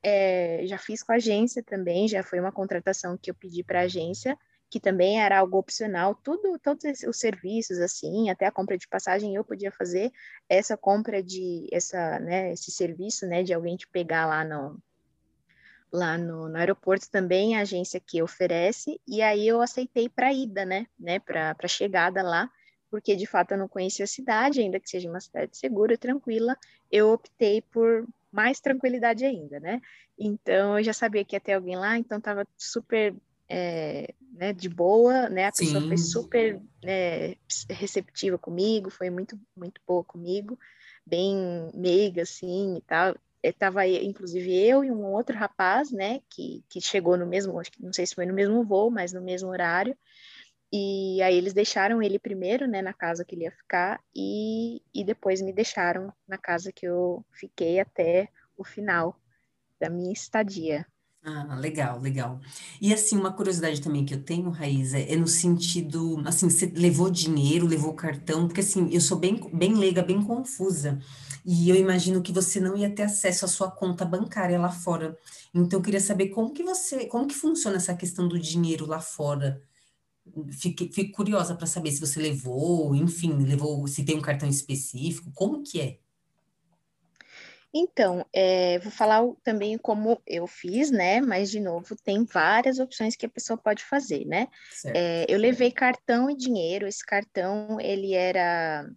é, já fiz com a agência também, já foi uma contratação que eu pedi para a agência, que também era algo opcional, tudo, todos os serviços, assim, até a compra de passagem eu podia fazer, essa compra de, essa, né, esse serviço, né, de alguém te pegar lá no, lá no, no, aeroporto também a agência que oferece, e aí eu aceitei para ida, né, né, para chegada lá, porque de fato eu não conhecia a cidade, ainda que seja uma cidade segura, e tranquila, eu optei por mais tranquilidade ainda, né, então eu já sabia que ia ter alguém lá, então estava super é, né, de boa, né, a Sim. pessoa foi super né, receptiva comigo, foi muito, muito boa comigo, bem meiga, assim, e tal, estava inclusive eu e um outro rapaz, né, que, que chegou no mesmo, acho que não sei se foi no mesmo voo, mas no mesmo horário. E aí eles deixaram ele primeiro, né, na casa que ele ia ficar e, e depois me deixaram na casa que eu fiquei até o final da minha estadia. Ah, legal, legal. E assim, uma curiosidade também que eu tenho, Raíza, é no sentido, assim, você levou dinheiro, levou cartão, porque assim, eu sou bem, bem leiga, bem confusa. E eu imagino que você não ia ter acesso à sua conta bancária lá fora. Então, eu queria saber como que você, como que funciona essa questão do dinheiro lá fora. Fique, fico curiosa para saber se você levou, enfim, levou, se tem um cartão específico, como que é? Então, é, vou falar também como eu fiz, né? Mas, de novo, tem várias opções que a pessoa pode fazer, né? É, eu levei cartão e dinheiro. Esse cartão, ele era...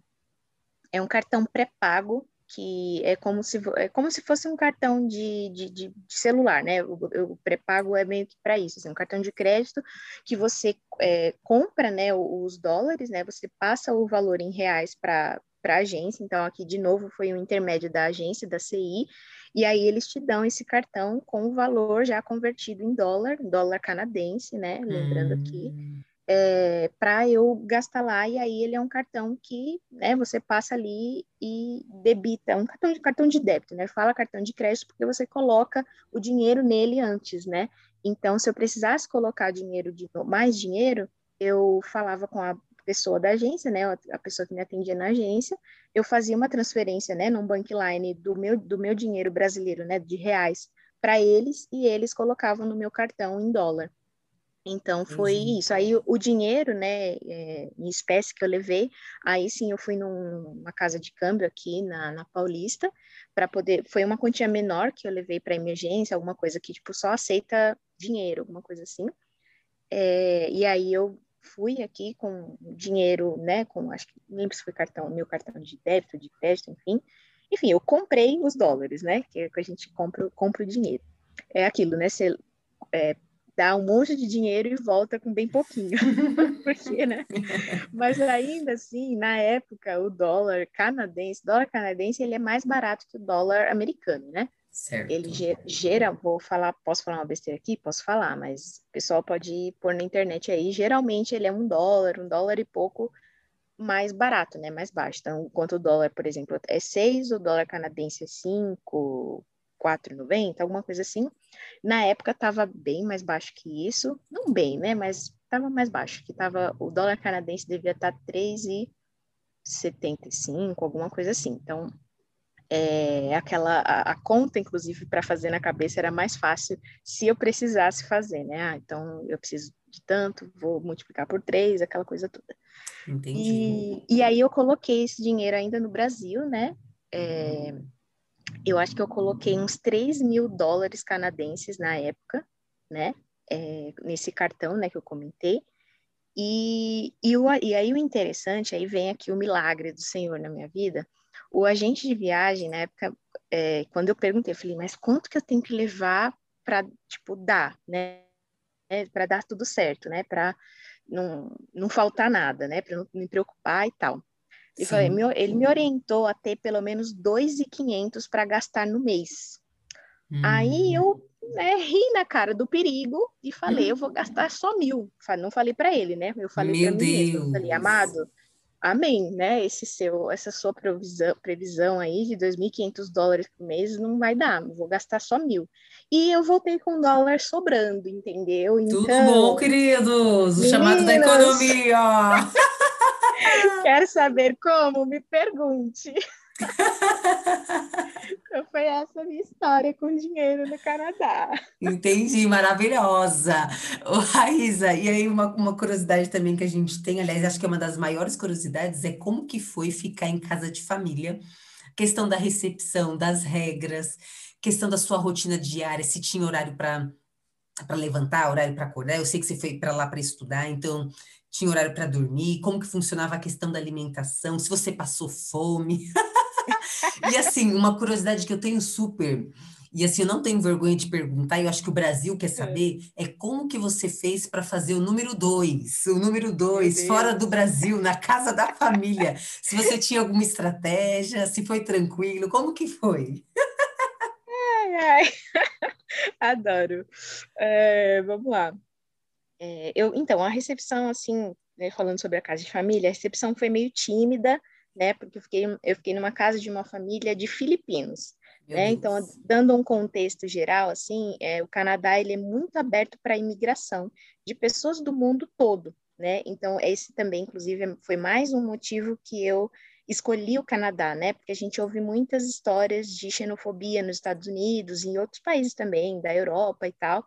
É um cartão pré-pago, que é como se, é como se fosse um cartão de, de, de celular, né? O, o pré-pago é meio que para isso, assim, um cartão de crédito que você é, compra, né, os dólares, né? Você passa o valor em reais para para a agência, então aqui de novo foi um intermédio da agência, da CI, e aí eles te dão esse cartão com o valor já convertido em dólar, dólar canadense, né? Lembrando hum. aqui é, para eu gastar lá, e aí ele é um cartão que né, você passa ali e debita, um cartão de cartão de débito, né? Fala cartão de crédito porque você coloca o dinheiro nele antes, né? Então, se eu precisasse colocar dinheiro de mais dinheiro, eu falava com a pessoa da agência, né, a pessoa que me atendia na agência, eu fazia uma transferência, né, num bankline do meu do meu dinheiro brasileiro, né, de reais para eles e eles colocavam no meu cartão em dólar. Então foi uhum. isso. Aí o, dinheiro, né, é, em espécie que eu levei, aí sim eu fui numa casa de câmbio aqui na, na Paulista para poder. Foi uma quantia menor que eu levei para emergência, alguma coisa que tipo só aceita dinheiro, alguma coisa assim. É, e aí eu fui aqui com dinheiro, né, com acho que se foi cartão, meu cartão de débito, de crédito, enfim. Enfim, eu comprei os dólares, né, que, é que a gente compra, compra o dinheiro. É aquilo, né, você é, dá um monte de dinheiro e volta com bem pouquinho. Porque, né? Mas ainda assim, na época, o dólar canadense, dólar canadense, ele é mais barato que o dólar americano, né? Certo. Ele gera, vou falar, posso falar uma besteira aqui? Posso falar, mas o pessoal pode pôr na internet aí. Geralmente ele é um dólar, um dólar e pouco mais barato, né? Mais baixo. Então, enquanto o dólar, por exemplo, é 6, o dólar canadense é 5, 4,90, alguma coisa assim. Na época estava bem mais baixo que isso. Não bem, né? Mas estava mais baixo, que tava, o dólar canadense devia estar tá 3,75, alguma coisa assim. Então, é, aquela a, a, conta, inclusive, para fazer na cabeça era mais fácil se eu precisasse fazer, né? Ah, então eu preciso de tanto, vou multiplicar por três, aquela coisa toda. Entendi. E, e aí eu coloquei esse dinheiro ainda no Brasil, né? É, eu acho que eu coloquei uns 3 mil dólares canadenses na época, né? É, nesse cartão, né, que eu comentei. E, e, o, e aí o interessante, aí vem aqui o milagre do Senhor na minha vida, o agente de viagem, na época, é, quando eu perguntei, eu falei, mas quanto que eu tenho que levar para, tipo, dar, né? É, para dar tudo certo, né? Para não, não faltar nada, né? Para não me preocupar e tal. Ele, falei, ele me orientou a ter pelo menos 2.500 para gastar no mês. Hum. Aí eu né, ri na cara do perigo e falei, hum. eu vou gastar só mil. Não falei para ele, né? Eu falei para mim mesmo. Falei, amado, amém, né? Esse seu, essa sua previsão, previsão aí de 2.500 dólares por mês não vai dar, vou gastar só mil. E eu voltei com dólar sobrando, entendeu? Então, Tudo bom, queridos? O chamado da economia. Quer saber como? Me pergunte. então foi essa minha história com dinheiro no Canadá. Entendi, maravilhosa. Ô, Raíza, e aí uma, uma curiosidade também que a gente tem, aliás, acho que é uma das maiores curiosidades, é como que foi ficar em casa de família, questão da recepção, das regras, questão da sua rotina diária, se tinha horário para para levantar, horário para acordar. Eu sei que você foi para lá para estudar, então tinha horário para dormir, como que funcionava a questão da alimentação, se você passou fome. e assim, uma curiosidade que eu tenho super, e assim, eu não tenho vergonha de perguntar, e eu acho que o Brasil quer é. saber, é, é como que você fez para fazer o número dois, o número dois, fora do Brasil, na casa da família. se você tinha alguma estratégia, se foi tranquilo, como que foi? ai, ai. Adoro. É, vamos lá. É, eu, então, a recepção, assim, né, falando sobre a casa de família, a recepção foi meio tímida, né? Porque eu fiquei, eu fiquei numa casa de uma família de filipinos. Né? Então, dando um contexto geral, assim, é, o Canadá ele é muito aberto para a imigração de pessoas do mundo todo, né? Então, esse também, inclusive, foi mais um motivo que eu escolhi o Canadá, né? Porque a gente ouve muitas histórias de xenofobia nos Estados Unidos e em outros países também, da Europa e tal,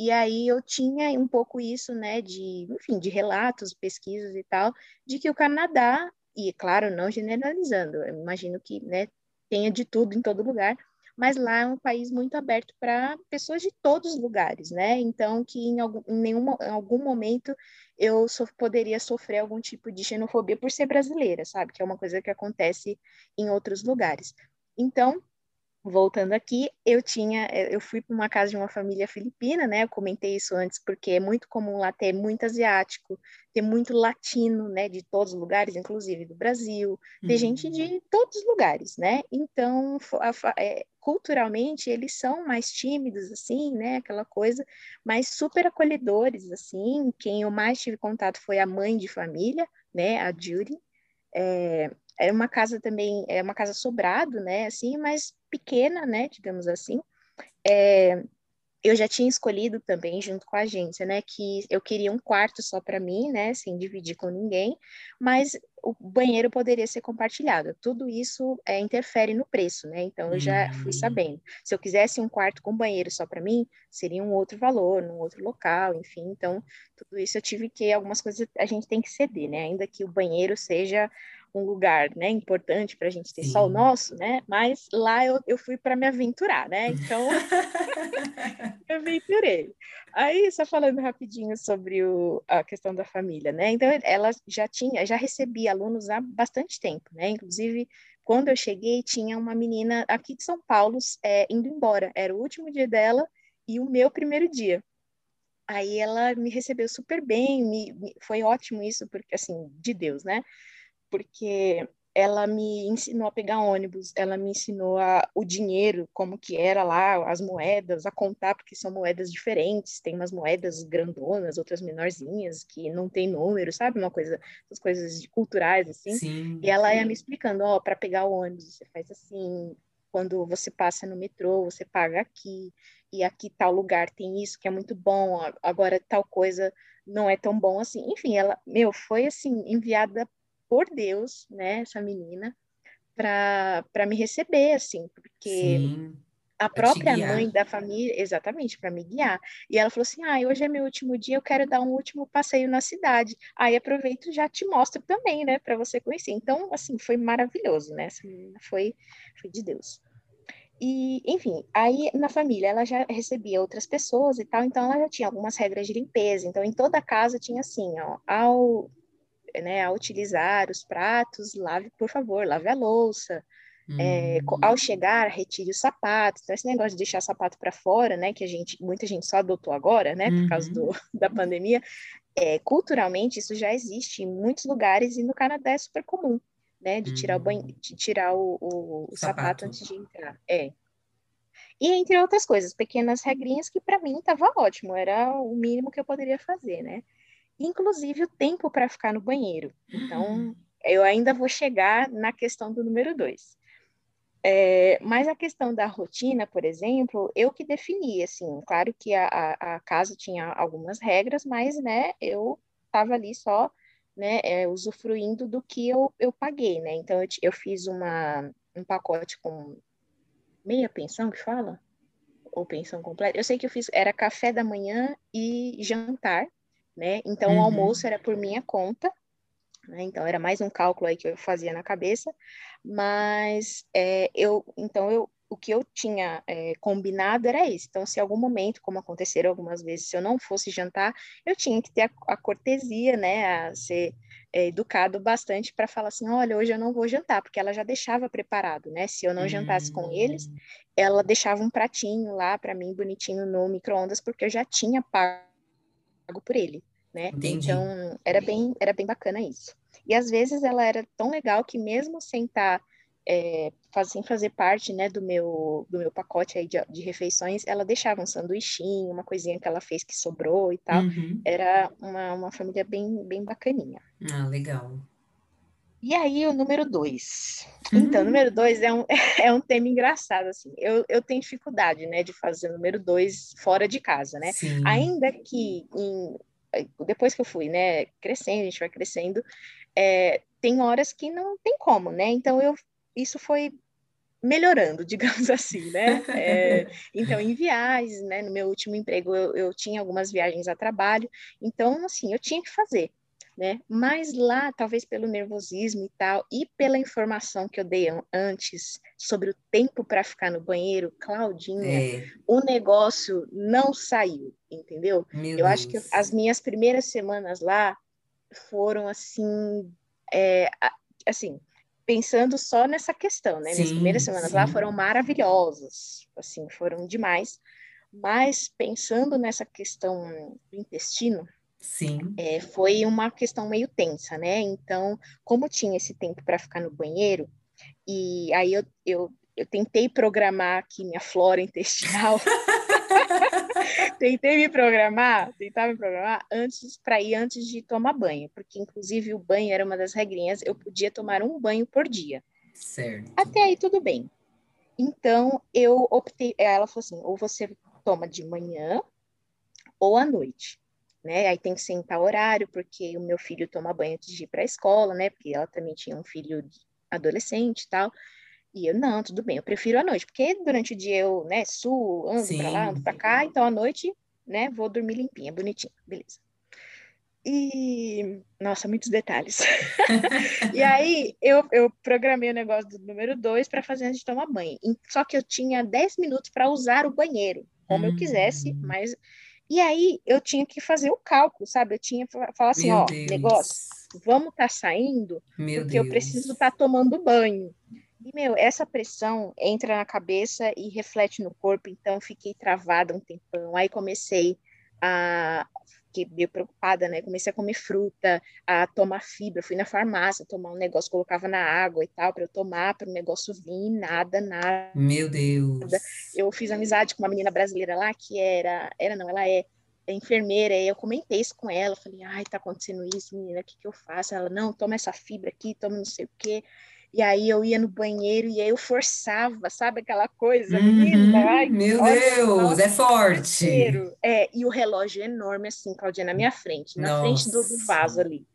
e aí eu tinha um pouco isso, né, de, enfim, de relatos, pesquisas e tal, de que o Canadá, e claro, não generalizando, eu imagino que, né, tenha de tudo em todo lugar, mas lá é um país muito aberto para pessoas de todos os lugares, né? Então, que em algum, em nenhum, em algum momento eu so, poderia sofrer algum tipo de xenofobia por ser brasileira, sabe? Que é uma coisa que acontece em outros lugares. Então, voltando aqui, eu tinha, eh, eu fui para uma casa de uma família filipina, né? Eu comentei isso antes porque é muito comum lá ter muito asiático, ter muito latino, né? De todos os lugares, inclusive do Brasil, ter uhum. gente de todos os lugares, né? Então, é, culturalmente eles são mais tímidos, assim, né? Aquela coisa, mas super acolhedores, assim. Quem eu mais tive contato foi a mãe de família, né? A Judy. É, é uma casa também, é uma casa sobrado, né, assim, mas pequena, né, digamos assim. É, eu já tinha escolhido também junto com a agência, né, que eu queria um quarto só para mim, né, sem dividir com ninguém, mas o banheiro poderia ser compartilhado. Tudo isso é, interfere no preço, né? Então eu já fui hum. sabendo. Se eu quisesse um quarto com banheiro só para mim, seria um outro valor, num outro local, enfim. Então tudo isso eu tive que algumas coisas a gente tem que ceder, né? Ainda que o banheiro seja um lugar, né, importante para a gente ter Sim. só o nosso, né? Mas lá eu, eu fui para me aventurar, né? Então, me aventurei. Aí, só falando rapidinho sobre o, a questão da família, né? Então, ela já tinha, já recebia alunos há bastante tempo, né? Inclusive, quando eu cheguei, tinha uma menina aqui de São Paulo é, indo embora. Era o último dia dela e o meu primeiro dia. Aí ela me recebeu super bem, me, me, foi ótimo isso, porque assim, de Deus, né? Porque ela me ensinou a pegar ônibus, ela me ensinou a, o dinheiro, como que era lá, as moedas, a contar, porque são moedas diferentes, tem umas moedas grandonas, outras menorzinhas, que não tem número, sabe? Uma coisa, essas coisas culturais, assim. Sim. E ela ia me explicando, ó, oh, para pegar o ônibus, você faz assim, quando você passa no metrô, você paga aqui, e aqui tal lugar tem isso que é muito bom, agora tal coisa não é tão bom assim. Enfim, ela, meu, foi assim, enviada por Deus, né, essa menina, para me receber, assim, porque Sim, a própria mãe da família, exatamente, para me guiar. E ela falou assim: ah, hoje é meu último dia, eu quero dar um último passeio na cidade. Aí aproveito e já te mostro também, né, para você conhecer. Então, assim, foi maravilhoso, né? Essa menina foi, foi de Deus. E, enfim, aí na família ela já recebia outras pessoas e tal, então ela já tinha algumas regras de limpeza. Então, em toda a casa tinha assim, ó, ao né, a utilizar os pratos, lave, por favor, lave a louça. É, ao chegar, retire os sapatos. Então, esse negócio de deixar sapato para fora, né, que a gente, muita gente só adotou agora, né, por causa do, uhum. da pandemia, é, culturalmente isso já existe em muitos lugares e no Canadá é super comum, né, de tirar o banho, uhum. de tirar o, o, o sapato. sapato antes de entrar. É. E entre outras coisas, pequenas regrinhas que para mim estava ótimo, era o mínimo que eu poderia fazer, né? Inclusive o tempo para ficar no banheiro. Então, eu ainda vou chegar na questão do número dois. É, mas a questão da rotina, por exemplo, eu que defini, assim, claro que a, a, a casa tinha algumas regras, mas, né, eu estava ali só, né, é, usufruindo do que eu, eu paguei, né, então eu, eu fiz uma, um pacote com meia pensão, que fala? Ou pensão completa? Eu sei que eu fiz, era café da manhã e jantar, né? Então, uhum. o almoço era por minha conta, né? Então, era mais um cálculo aí que eu fazia na cabeça, mas é, eu, então, eu, o que eu tinha é, combinado era isso. Então, se algum momento, como aconteceram algumas vezes, se eu não fosse jantar, eu tinha que ter a, a cortesia, né, a ser é, educado bastante para falar assim, olha, hoje eu não vou jantar, porque ela já deixava preparado, né? Se eu não jantasse com eles, hum. ela deixava um pratinho lá para mim, bonitinho, no micro-ondas, porque eu já tinha pago por ele né? Entendi. Então, era bem, era bem bacana isso. E às vezes ela era tão legal que mesmo sem estar tá, é, sem fazer parte né, do, meu, do meu pacote aí de, de, refeições, ela deixava um sanduichinho, uma coisinha que ela fez que sobrou e tal. Uhum. Era uma, uma família bem, bem bacaninha. Ah, legal. E aí, o número dois. Uhum. Então, o número dois é um, é um tema engraçado, assim. Eu, eu tenho dificuldade, né, de fazer o número dois fora de casa, né? Sim. Ainda que em depois que eu fui, né, crescendo, a gente vai crescendo, é, tem horas que não tem como, né? Então eu isso foi melhorando, digamos assim, né? É, então, em viagens, né? No meu último emprego, eu, eu tinha algumas viagens a trabalho, então, assim, eu tinha que fazer né? Mas lá, talvez pelo nervosismo e tal, e pela informação que eu dei antes sobre o tempo para ficar no banheiro, Claudinha, é. o negócio não saiu, entendeu? Meu eu Deus. acho que as minhas primeiras semanas lá foram assim, é, assim, pensando só nessa questão, né? Sim, Minhas primeiras semanas sim. lá foram maravilhosas, assim, foram demais. Mas pensando nessa questão do intestino, Sim. É, foi uma questão meio tensa, né? Então, como tinha esse tempo para ficar no banheiro, e aí eu, eu, eu tentei programar aqui minha flora intestinal. tentei me programar, tentar me programar antes para ir antes de tomar banho, porque inclusive o banho era uma das regrinhas, eu podia tomar um banho por dia. Certo. Até aí tudo bem. Então eu optei, ela falou assim, ou você toma de manhã ou à noite né? Aí tem que sentar horário, porque o meu filho toma banho antes de ir para a escola, né? Porque ela também tinha um filho adolescente e tal. E eu, não, tudo bem, eu prefiro a noite, porque durante o dia eu, né, suo, ando para lá, ando para cá, então à noite, né, vou dormir limpinha, bonitinha, beleza. E, nossa, muitos detalhes. e aí, eu, eu programei o negócio do número 2 para fazer antes de tomar banho. Só que eu tinha 10 minutos para usar o banheiro, como hum. eu quisesse, hum. mas e aí eu tinha que fazer o cálculo, sabe? Eu tinha que falar assim, Meu ó, Deus. negócio, vamos estar tá saindo, Meu porque Deus. eu preciso estar tá tomando banho. E, meu, essa pressão entra na cabeça e reflete no corpo, então fiquei travada um tempão. Aí comecei a fiquei meio preocupada, né? Comecei a comer fruta, a tomar fibra, fui na farmácia tomar um negócio, colocava na água e tal, para eu tomar, para o negócio vir, nada, nada. Meu Deus. Eu fiz amizade com uma menina brasileira lá que era, era não, ela é, é enfermeira, e eu comentei isso com ela, falei, ai, tá acontecendo isso, menina, o que que eu faço? Ela, não, toma essa fibra aqui, toma não sei o quê. E aí eu ia no banheiro e aí eu forçava, sabe aquela coisa, uhum, menina? Ai, meu Deus, é forte. É, e o relógio enorme assim, Claudia, na minha frente, na Nossa. frente do, do vaso ali.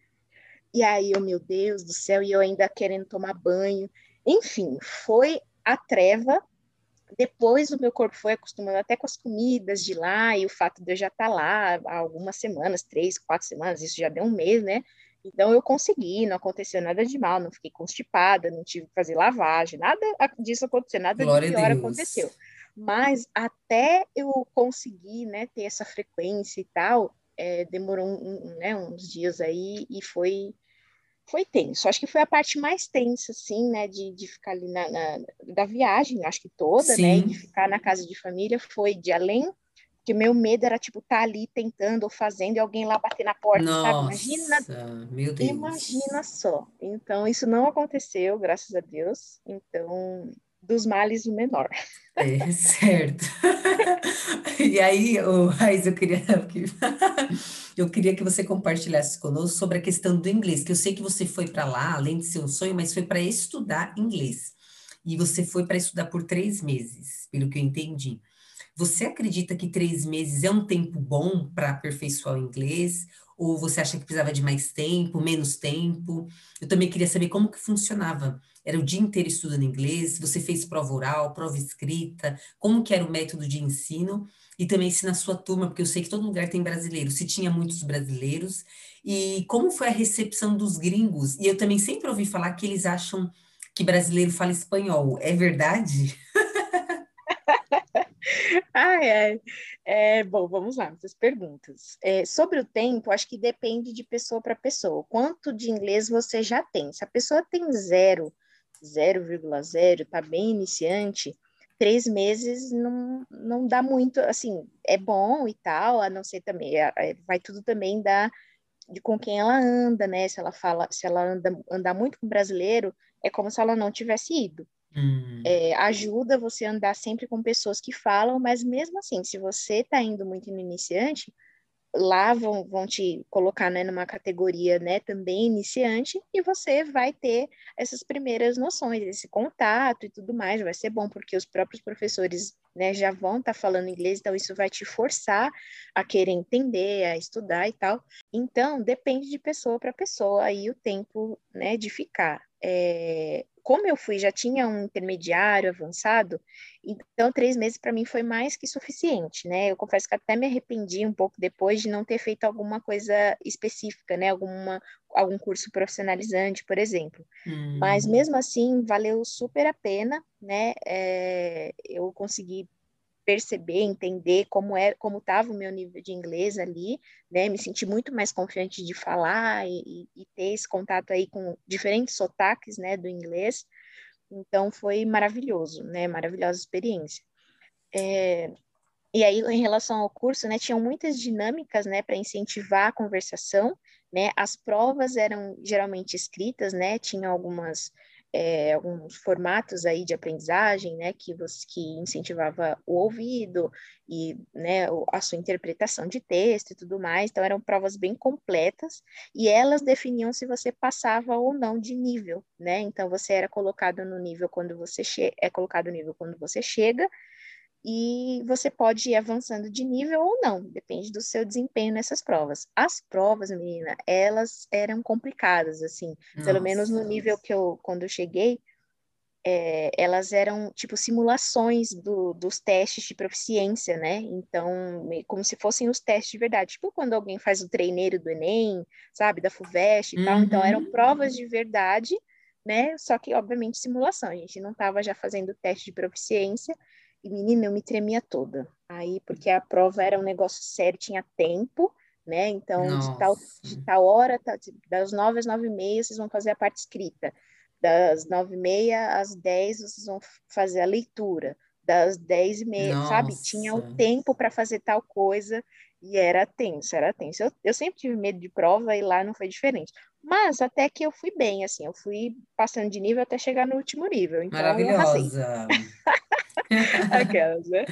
E aí eu, meu Deus do céu, e eu ainda querendo tomar banho. Enfim, foi a treva. Depois o meu corpo foi acostumando até com as comidas de lá e o fato de eu já estar tá lá há algumas semanas, três, quatro semanas, isso já deu um mês, né? Então eu consegui, não aconteceu nada de mal, não fiquei constipada, não tive que fazer lavagem, nada disso aconteceu, nada Glória de pior aconteceu. Mas até eu conseguir, né, ter essa frequência e tal, é, demorou um, um, né, uns dias aí e foi foi tenso. Acho que foi a parte mais tensa, assim, né, de, de ficar ali na, na da viagem, acho que toda, Sim. né, de ficar na casa de família, foi de além porque meu medo era, tipo, estar tá ali tentando ou fazendo e alguém lá bater na porta, Nossa, sabe? Imagina. Meu Deus. Imagina só. Então, isso não aconteceu, graças a Deus. Então, dos males o menor. É, certo. e aí, oh, Raiz, eu queria, eu queria que você compartilhasse conosco sobre a questão do inglês, que eu sei que você foi para lá, além de ser um sonho, mas foi para estudar inglês. E você foi para estudar por três meses, pelo que eu entendi. Você acredita que três meses é um tempo bom para aperfeiçoar o inglês? Ou você acha que precisava de mais tempo, menos tempo? Eu também queria saber como que funcionava. Era o dia inteiro estudando inglês? Você fez prova oral, prova escrita? Como que era o método de ensino? E também se na sua turma, porque eu sei que todo lugar tem brasileiro, se tinha muitos brasileiros. E como foi a recepção dos gringos? E eu também sempre ouvi falar que eles acham que brasileiro fala espanhol. É verdade? Ai, ai. É, bom, vamos lá, muitas perguntas. É, sobre o tempo, acho que depende de pessoa para pessoa. Quanto de inglês você já tem? Se a pessoa tem zero, 0,0, está bem iniciante, três meses não, não dá muito, assim, é bom e tal, a não ser também, é, é, vai tudo também da de com quem ela anda, né? Se ela fala, se ela anda, andar muito com brasileiro, é como se ela não tivesse ido. Hum. É, ajuda você a andar sempre com pessoas que falam, mas mesmo assim, se você está indo muito no iniciante, lá vão, vão te colocar né, numa categoria né, também iniciante e você vai ter essas primeiras noções, esse contato e tudo mais, vai ser bom, porque os próprios professores né, já vão estar tá falando inglês, então isso vai te forçar a querer entender, a estudar e tal. Então, depende de pessoa para pessoa aí o tempo né, de ficar. É, como eu fui, já tinha um intermediário avançado, então três meses para mim foi mais que suficiente, né? Eu confesso que até me arrependi um pouco depois de não ter feito alguma coisa específica, né? Alguma, algum curso profissionalizante, por exemplo. Hum. Mas mesmo assim, valeu super a pena, né? É, eu consegui perceber, entender como é, como estava o meu nível de inglês ali, né? Me senti muito mais confiante de falar e, e, ter esse contato aí com diferentes sotaques, né, do inglês. Então foi maravilhoso, né? Maravilhosa experiência. É, e aí, em relação ao curso, né, tinham muitas dinâmicas, né, para incentivar a conversação, né? As provas eram geralmente escritas, né? Tinha algumas é, alguns formatos aí de aprendizagem, né, que você que incentivava o ouvido e, né, a sua interpretação de texto e tudo mais. Então eram provas bem completas e elas definiam se você passava ou não de nível, né? Então você era colocado no nível quando você é colocado no nível quando você chega e você pode ir avançando de nível ou não, depende do seu desempenho nessas provas. As provas, menina, elas eram complicadas, assim, Nossa. pelo menos no nível que eu, quando eu cheguei, é, elas eram tipo simulações do, dos testes de proficiência, né? Então, como se fossem os testes de verdade, tipo quando alguém faz o treineiro do Enem, sabe, da FUVEST e uhum. tal. Então, eram uhum. provas de verdade, né? Só que, obviamente, simulação. A gente não estava já fazendo teste de proficiência, e, menina, eu me tremia toda. Aí, porque a prova era um negócio sério, tinha tempo, né? Então, de tal, de tal hora, tá, das nove às nove e meia, vocês vão fazer a parte escrita. Das nove e meia às dez, vocês vão fazer a leitura. Das dez e meia, Nossa. sabe? Tinha o tempo para fazer tal coisa. E era tenso, era tenso. Eu, eu sempre tive medo de prova e lá não foi diferente. Mas até que eu fui bem, assim, eu fui passando de nível até chegar no último nível. Então, Maravilhosa! Aquelas, né?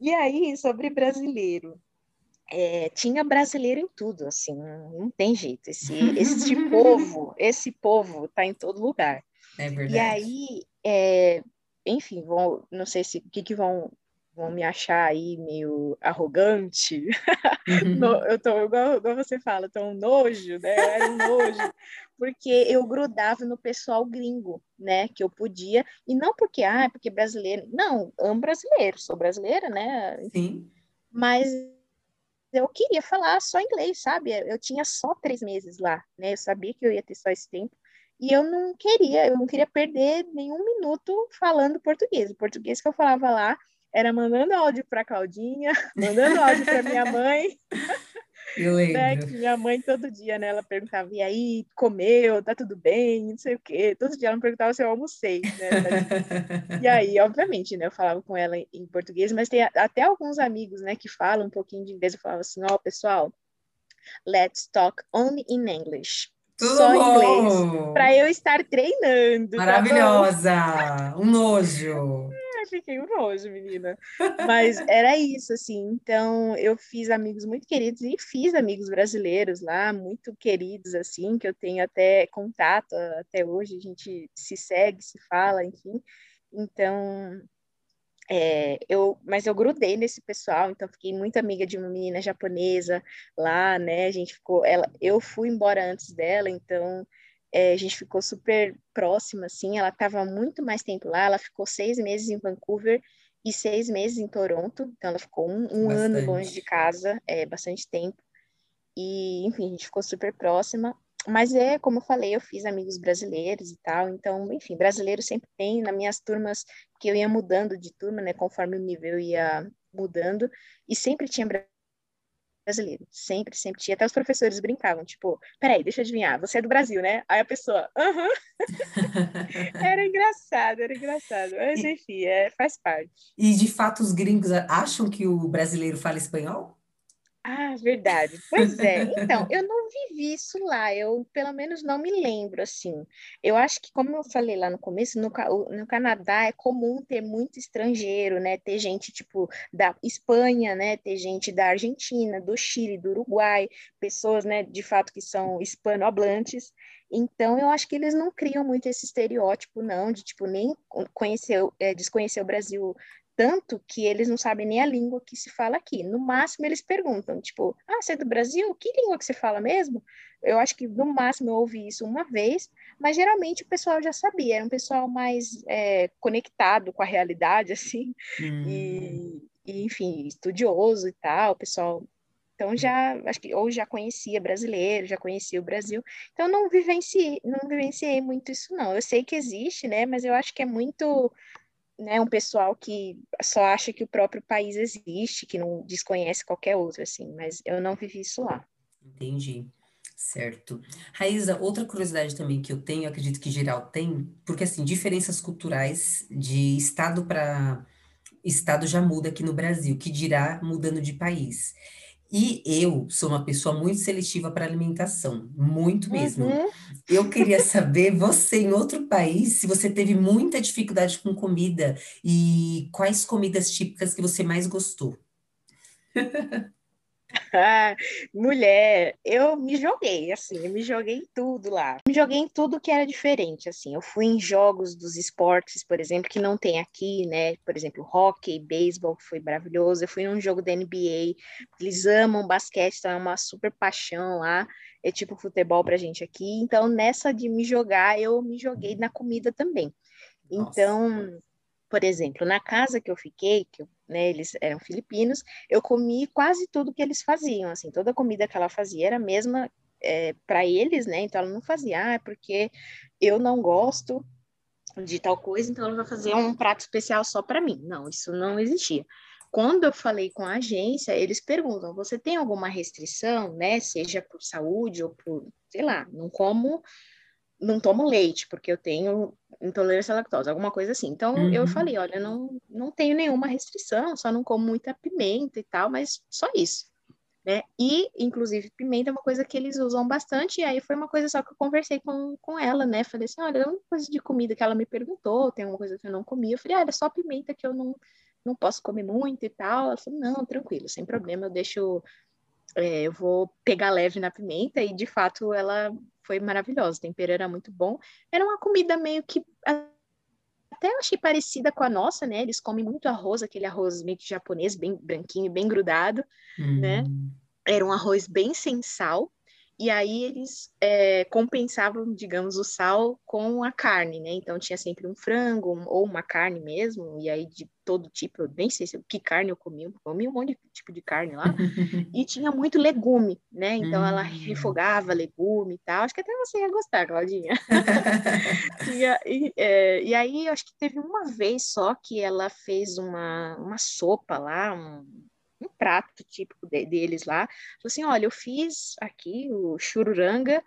E aí, sobre brasileiro. É, tinha brasileiro em tudo, assim, não tem jeito. Esse, esse povo, esse povo tá em todo lugar. É verdade. E aí, é, enfim, vão, não sei se o que, que vão vão me achar aí meio arrogante. Uhum. no, eu tô, igual, igual você fala, tô um nojo, né? Eu era um nojo. Porque eu grudava no pessoal gringo, né? Que eu podia. E não porque, ah, porque brasileiro. Não, amo brasileiro, sou brasileira, né? Sim. Mas eu queria falar só inglês, sabe? Eu tinha só três meses lá, né? Eu sabia que eu ia ter só esse tempo. E eu não queria, eu não queria perder nenhum minuto falando português. O português que eu falava lá era mandando áudio para Claudinha, mandando áudio para minha mãe. Eu lembro. Né, minha mãe todo dia, né, ela perguntava, e aí, comeu, tá tudo bem, não sei o quê. Todo dia ela me perguntava se eu almocei, né. e aí, obviamente, né, eu falava com ela em português, mas tem até alguns amigos, né, que falam um pouquinho de inglês. Eu falava assim, ó, oh, pessoal, let's talk only in English. Tudo só bom. inglês, para eu estar treinando. Tá Maravilhosa, tá um nojo fiquei um menina. Mas era isso, assim. Então, eu fiz amigos muito queridos e fiz amigos brasileiros lá, muito queridos, assim, que eu tenho até contato até hoje. A gente se segue, se fala, enfim. Então, é, eu, mas eu grudei nesse pessoal, então fiquei muito amiga de uma menina japonesa lá, né? A gente ficou, ela, eu fui embora antes dela, então é, a gente ficou super próxima, assim, ela estava muito mais tempo lá, ela ficou seis meses em Vancouver e seis meses em Toronto, então ela ficou um, um ano longe de casa, é, bastante tempo, e, enfim, a gente ficou super próxima, mas é, como eu falei, eu fiz amigos brasileiros e tal, então, enfim, brasileiro sempre tem, nas minhas turmas, que eu ia mudando de turma, né, conforme o nível ia mudando, e sempre tinha brasileiro. Sempre, sempre tinha. Até os professores brincavam, tipo, peraí, deixa eu adivinhar, você é do Brasil, né? Aí a pessoa, aham. era engraçado, era engraçado. Mas, enfim, é, faz parte. E, de fato, os gringos acham que o brasileiro fala espanhol? Ah, verdade. Pois é. Então, eu não vivi isso lá. Eu, pelo menos, não me lembro, assim. Eu acho que, como eu falei lá no começo, no, no Canadá é comum ter muito estrangeiro, né? Ter gente, tipo, da Espanha, né? Ter gente da Argentina, do Chile, do Uruguai, pessoas, né, de fato, que são hispanohablantes. Então, eu acho que eles não criam muito esse estereótipo, não, de, tipo, nem conhecer, é, desconhecer o Brasil tanto que eles não sabem nem a língua que se fala aqui. No máximo, eles perguntam, tipo, ah, você é do Brasil? Que língua que você fala mesmo? Eu acho que no máximo eu ouvi isso uma vez, mas geralmente o pessoal já sabia, era um pessoal mais é, conectado com a realidade, assim, hum. e, e, enfim, estudioso e tal, o pessoal então já acho que ou já conhecia brasileiro, já conhecia o Brasil. Então não vivenciei, não vivenciei muito isso não. Eu sei que existe, né, mas eu acho que é muito né, um pessoal que só acha que o próprio país existe, que não desconhece qualquer outro, assim, mas eu não vivi isso lá. Entendi. Certo. Raíza, outra curiosidade também que eu tenho, acredito que geral tem, porque assim, diferenças culturais de estado para estado já muda aqui no Brasil, que dirá mudando de país. E eu sou uma pessoa muito seletiva para alimentação, muito mesmo. Uhum. Eu queria saber, você em outro país, se você teve muita dificuldade com comida e quais comidas típicas que você mais gostou. mulher, eu me joguei, assim, eu me joguei em tudo lá. Me joguei em tudo que era diferente, assim. Eu fui em jogos dos esportes, por exemplo, que não tem aqui, né? Por exemplo, hockey, beisebol, que foi maravilhoso. Eu fui num jogo da NBA, eles amam basquete, então é uma super paixão lá. É tipo futebol pra gente aqui. Então, nessa de me jogar, eu me joguei na comida também. Então, Nossa. Por exemplo, na casa que eu fiquei, que eu né, eles eram filipinos, eu comi quase tudo que eles faziam, assim, toda a comida que ela fazia era a mesma é, para eles, né, então ela não fazia, ah, é porque eu não gosto de tal coisa, então ela vai fazer um prato especial só para mim. Não, isso não existia. Quando eu falei com a agência, eles perguntam: você tem alguma restrição, né? Seja por saúde ou por, sei lá, não como não tomo leite, porque eu tenho intolerância à lactose, alguma coisa assim. Então, uhum. eu falei, olha, não, não tenho nenhuma restrição, só não como muita pimenta e tal, mas só isso. né? E, inclusive, pimenta é uma coisa que eles usam bastante, e aí foi uma coisa só que eu conversei com, com ela, né? Falei assim, olha, é uma coisa de comida que ela me perguntou, tem uma coisa que eu não comia. Eu falei, olha, é só pimenta que eu não, não posso comer muito e tal. Ela falou, não, tranquilo, sem problema, eu deixo... É, eu vou pegar leve na pimenta, e, de fato, ela foi maravilhosa, o tempero era muito bom. Era uma comida meio que até achei parecida com a nossa, né? Eles comem muito arroz, aquele arroz meio que japonês, bem branquinho, bem grudado, né? Hum. Era um arroz bem sem sal. E aí eles é, compensavam, digamos, o sal com a carne, né? Então tinha sempre um frango ou uma carne mesmo, e aí de todo tipo, eu nem sei se, que carne eu comi, eu comi um monte de tipo de carne lá, e tinha muito legume, né? Então ela hum. refogava legume e tal. Acho que até você ia gostar, Claudinha. e, e, é, e aí acho que teve uma vez só que ela fez uma, uma sopa lá, um, um prato típico de, deles lá. Falou assim: olha, eu fiz aqui o chururanga,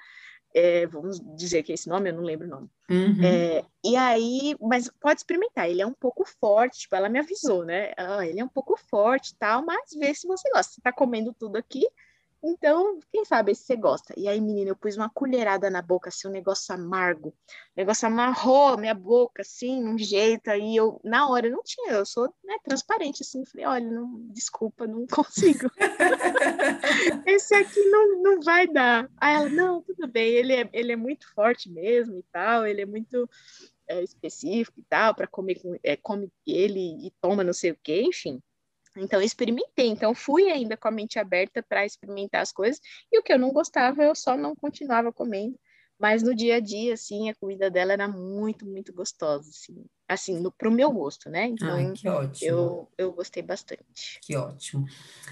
é, vamos dizer que é esse nome, eu não lembro o nome. Uhum. É, e aí, mas pode experimentar, ele é um pouco forte, tipo, ela me avisou, né? Ela, ele é um pouco forte e tal, mas vê se você gosta. Você tá comendo tudo aqui, então, quem sabe se você gosta. E aí, menina, eu pus uma colherada na boca, assim, um negócio amargo. O negócio amarrou a minha boca, assim, um jeito. Aí eu, na hora, não tinha, eu sou né, transparente, assim. Falei, olha, não, desculpa, não consigo. Esse aqui não, não vai dar. Aí ela, não, tudo bem, ele é, ele é muito forte mesmo e tal, ele é muito é, específico e tal, para comer, é, come ele e toma não sei o quê, enfim. Então, eu experimentei. Então, fui ainda com a mente aberta para experimentar as coisas. E o que eu não gostava, eu só não continuava comendo. Mas no dia a dia, assim, a comida dela era muito, muito gostosa, assim. Assim, no, pro meu gosto, né? Então, Ai, que ótimo. Eu, eu gostei bastante. Que ótimo.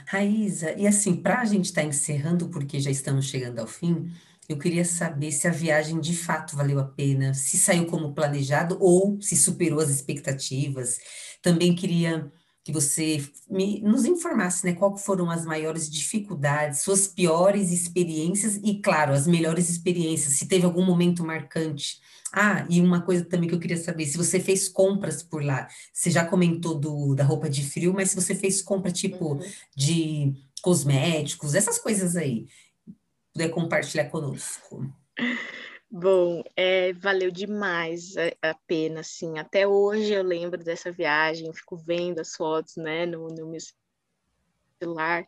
Raíza, e assim, para a gente estar tá encerrando, porque já estamos chegando ao fim, eu queria saber se a viagem de fato valeu a pena, se saiu como planejado ou se superou as expectativas. Também queria que você me, nos informasse, né, qual foram as maiores dificuldades, suas piores experiências e, claro, as melhores experiências, se teve algum momento marcante. Ah, e uma coisa também que eu queria saber, se você fez compras por lá, você já comentou do, da roupa de frio, mas se você fez compra tipo uhum. de cosméticos, essas coisas aí, puder compartilhar conosco. Bom, é, valeu demais a, pena, assim, até hoje eu lembro dessa viagem, fico vendo as fotos, né, no, no meu celular,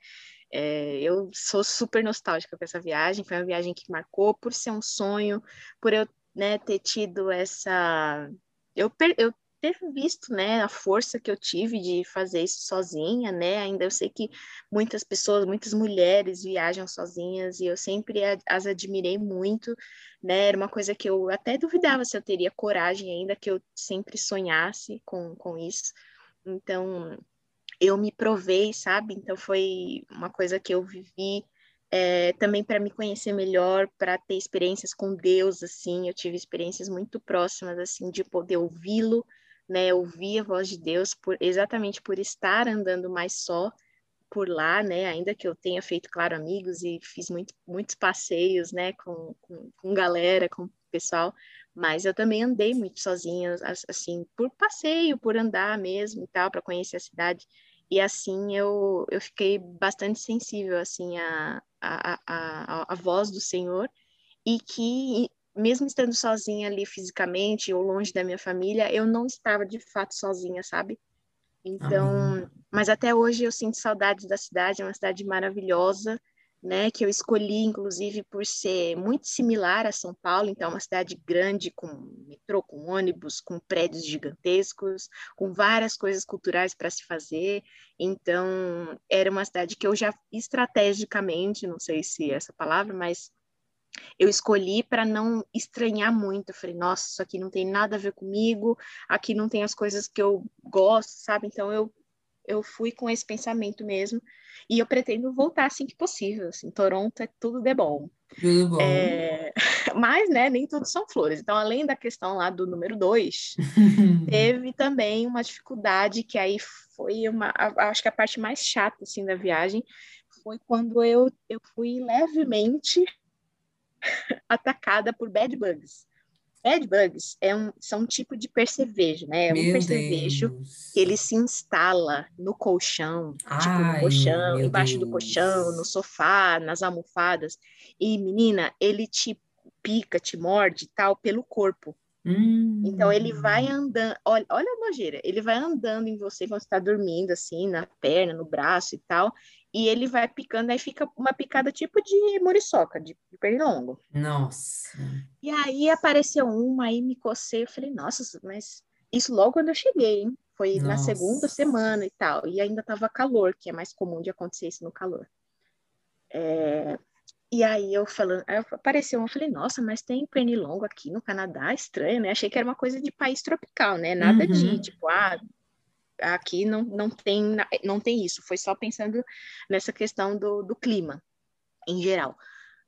é, eu sou super nostálgica com essa viagem, foi uma viagem que marcou por ser um sonho, por eu, né, ter tido essa... Eu, eu ter visto, né, a força que eu tive de fazer isso sozinha, né? Ainda eu sei que muitas pessoas, muitas mulheres viajam sozinhas e eu sempre as admirei muito, né? Era uma coisa que eu até duvidava se eu teria coragem ainda, que eu sempre sonhasse com, com isso. Então, eu me provei, sabe? Então, foi uma coisa que eu vivi é, também para me conhecer melhor, para ter experiências com Deus, assim, eu tive experiências muito próximas, assim, de poder ouvi-lo, né, ouvir a voz de Deus por exatamente por estar andando mais só por lá, né, ainda que eu tenha feito, claro, amigos e fiz muito, muitos passeios, né, com, com, com galera, com pessoal, mas eu também andei muito sozinha, assim, por passeio, por andar mesmo e tal, para conhecer a cidade, e assim eu, eu fiquei bastante sensível, assim, à a, a, a voz do Senhor, e que mesmo estando sozinha ali fisicamente ou longe da minha família, eu não estava de fato sozinha, sabe? Então, Amém. mas até hoje eu sinto saudades da cidade, é uma cidade maravilhosa, né, que eu escolhi inclusive por ser muito similar a São Paulo, então é uma cidade grande com metrô, com ônibus, com prédios gigantescos, com várias coisas culturais para se fazer. Então, era uma cidade que eu já estrategicamente, não sei se é essa palavra, mas eu escolhi para não estranhar muito. Eu falei, nossa, isso aqui não tem nada a ver comigo, aqui não tem as coisas que eu gosto, sabe? Então eu eu fui com esse pensamento mesmo e eu pretendo voltar assim que possível. Assim, Toronto é tudo de bom. Tudo bom. É... Mas, né, nem tudo são flores. Então, além da questão lá do número dois, teve também uma dificuldade que aí foi uma, acho que a parte mais chata assim da viagem foi quando eu, eu fui levemente atacada por bad bugs. Bed bugs é um, são um tipo de percevejo, né? É um Meu percevejo Deus. que ele se instala no colchão, tipo no Ai, colchão, embaixo do colchão, no Deus. sofá, nas almofadas. E, menina, ele te pica, te morde tal pelo corpo. Então ele vai Hum, andando, olha, olha a nojeira, ele vai andando em você quando você está dormindo, assim, na perna, no braço e tal, e ele vai picando, aí fica uma picada tipo de muriçoca, de, de pernilongo. nossa. E aí apareceu uma, aí me cocei, eu falei, nossa, mas isso logo quando eu cheguei, hein? Foi na segunda Nossa. semana e tal, e ainda tava calor, que é mais comum de acontecer isso no calor. E aí eu falando, aí apareceu uma, eu falei, nossa, mas tem pernilongo aqui no Canadá, estranho, né? Achei que era uma coisa de país tropical, né? Nada de Uhum. tipo, ah, aqui não, não tem não tem isso. Foi só pensando nessa questão do, do clima em geral.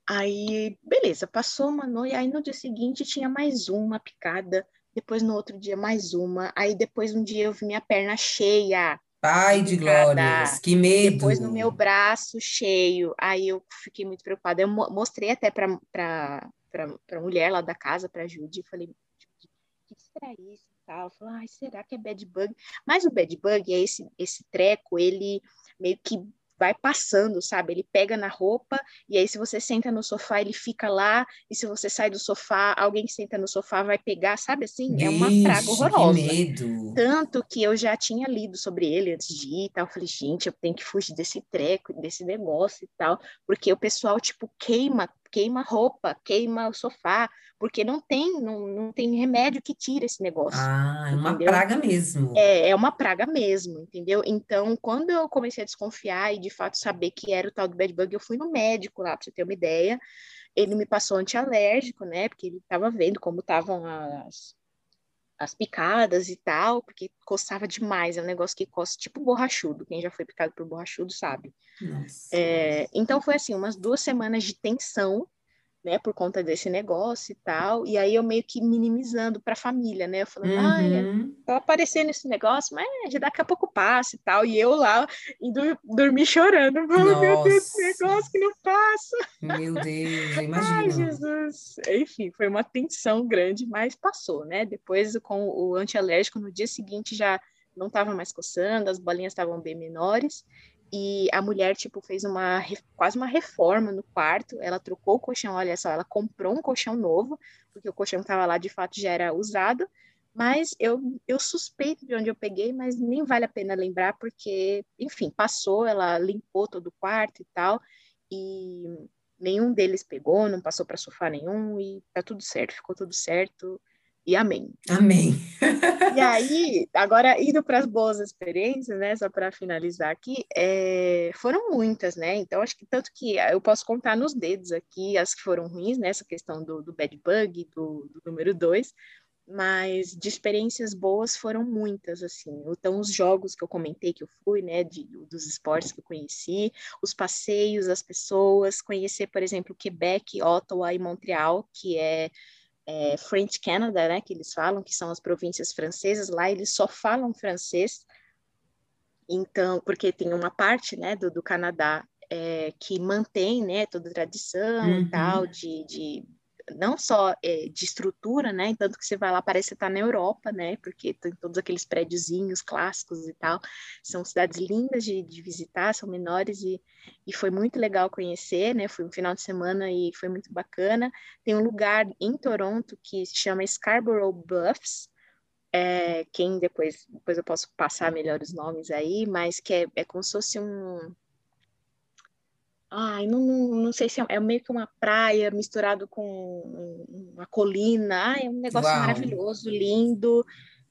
Aí, beleza, passou uma noite, aí no dia seguinte tinha mais uma picada, depois no outro dia mais uma, aí depois um dia eu vi minha perna cheia Pai de glórias, que depois no meu medo. braço cheio, aí eu fiquei muito preocupada. Eu mo- mostrei até para para mulher lá da casa, para a Judy, falei, o que será isso tal? Falou, ai, será que é bad bug? Mas o bad bug é esse, esse treco, ele meio que vai passando, sabe? Ele pega na roupa e aí se você senta no sofá, ele fica lá, e se você sai do sofá, alguém que senta no sofá vai pegar, sabe assim? É uma praga Vixe, que horrorosa. medo. Tanto que eu já tinha lido sobre ele antes de ir e tal. Eu falei, gente, eu tenho que fugir desse treco, desse negócio e tal. Porque o pessoal, tipo, queima, queima roupa, queima o sofá, porque não tem, não, não tem remédio que tira esse negócio, Ah, é uma entendeu? praga mesmo. É, é uma praga mesmo, entendeu? Então, quando eu comecei a desconfiar e de fato saber que era o tal do bed bug, eu fui no médico lá, pra você ter uma ideia. Ele me passou antialérgico, né? Porque ele estava vendo como estavam as, as picadas e tal, porque coçava demais. É um negócio que coça tipo borrachudo. Quem já foi picado por borrachudo sabe. Nossa. É, então foi assim, umas duas semanas de tensão, né, por conta desse negócio e tal. E aí eu meio que minimizando para a família, né? Eu falando, ai, Uhum. tá aparecendo esse negócio, mas já daqui a pouco passa e tal. E eu lá indo dormir chorando, falando, meu Deus, esse negócio que não passa. Meu Deus, eu Ai. Jesus. Enfim, foi uma tensão grande, mas passou, né? Depois, com o antialérgico, no dia seguinte já não estava mais coçando, as bolinhas estavam bem menores. E a mulher, tipo, fez uma quase uma reforma no quarto. Ela trocou o colchão, olha só, ela comprou um colchão novo, porque o colchão que estava lá de fato já era usado. Mas eu, eu suspeito de onde eu peguei, mas nem vale a pena lembrar, porque, enfim, passou, ela limpou todo o quarto e tal. E nenhum deles pegou, não passou para sofá nenhum, e tá tudo certo, ficou tudo certo. E amém. Amém. E aí, agora indo para as boas experiências, né? Só para finalizar aqui, é, foram muitas, né? Então, acho que tanto que eu posso contar nos dedos aqui as que foram ruins, né? Essa questão do, do bad bug, do, do número dois, mas de experiências boas foram muitas, assim. Então, os jogos que eu comentei que eu fui, né? De, dos esportes que eu conheci, os passeios, as pessoas, conhecer, por exemplo, Quebec, Ottawa e Montreal, que é é, French Canada, né, que eles falam, que são as províncias francesas, lá eles só falam francês, então, porque tem uma parte, né, do, do Canadá é, que mantém, né, toda a tradição Uhum. e tal, de, de não só é, de estrutura, né, tanto que você vai lá, parece que você tá na Europa, né, porque tem todos aqueles prédiozinhos clássicos e tal, são cidades lindas de, de visitar, são menores e, e foi muito legal conhecer, né, foi um final de semana e foi muito bacana, tem um lugar em Toronto que se chama Scarborough Bluffs, é, quem depois, depois eu posso passar melhor os nomes aí, mas que é, é como se fosse um. Ai, não, não, não sei se é, é meio que uma praia misturado com um- uma colina. Ai, é um negócio Uau. maravilhoso, lindo.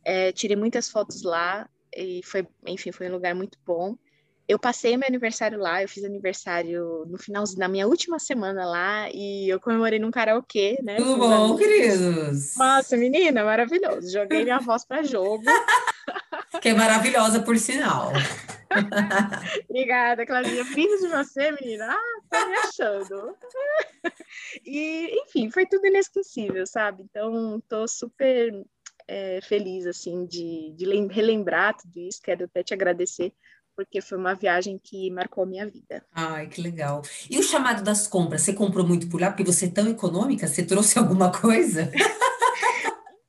É, tirei muitas fotos lá e foi, enfim, foi um lugar muito bom. Eu passei meu aniversário lá, eu fiz aniversário no final, na minha última semana lá, e eu comemorei num karaokê, né? Tudo bom, amigos. queridos? Massa, menina, maravilhoso. Joguei minha voz para jogo. Que é maravilhosa, por sinal. Obrigada, Claudinha. Fiz de você, menina. Ah, tá me achando. E, enfim, foi tudo inesquecível, sabe? Então, tô super é, feliz, assim, de, de lem- relembrar tudo isso. Quero até te agradecer, porque foi uma viagem que marcou a minha vida. Ai, que legal. E o chamado das compras? Você comprou muito por lá porque você é tão econômica? Você trouxe alguma coisa?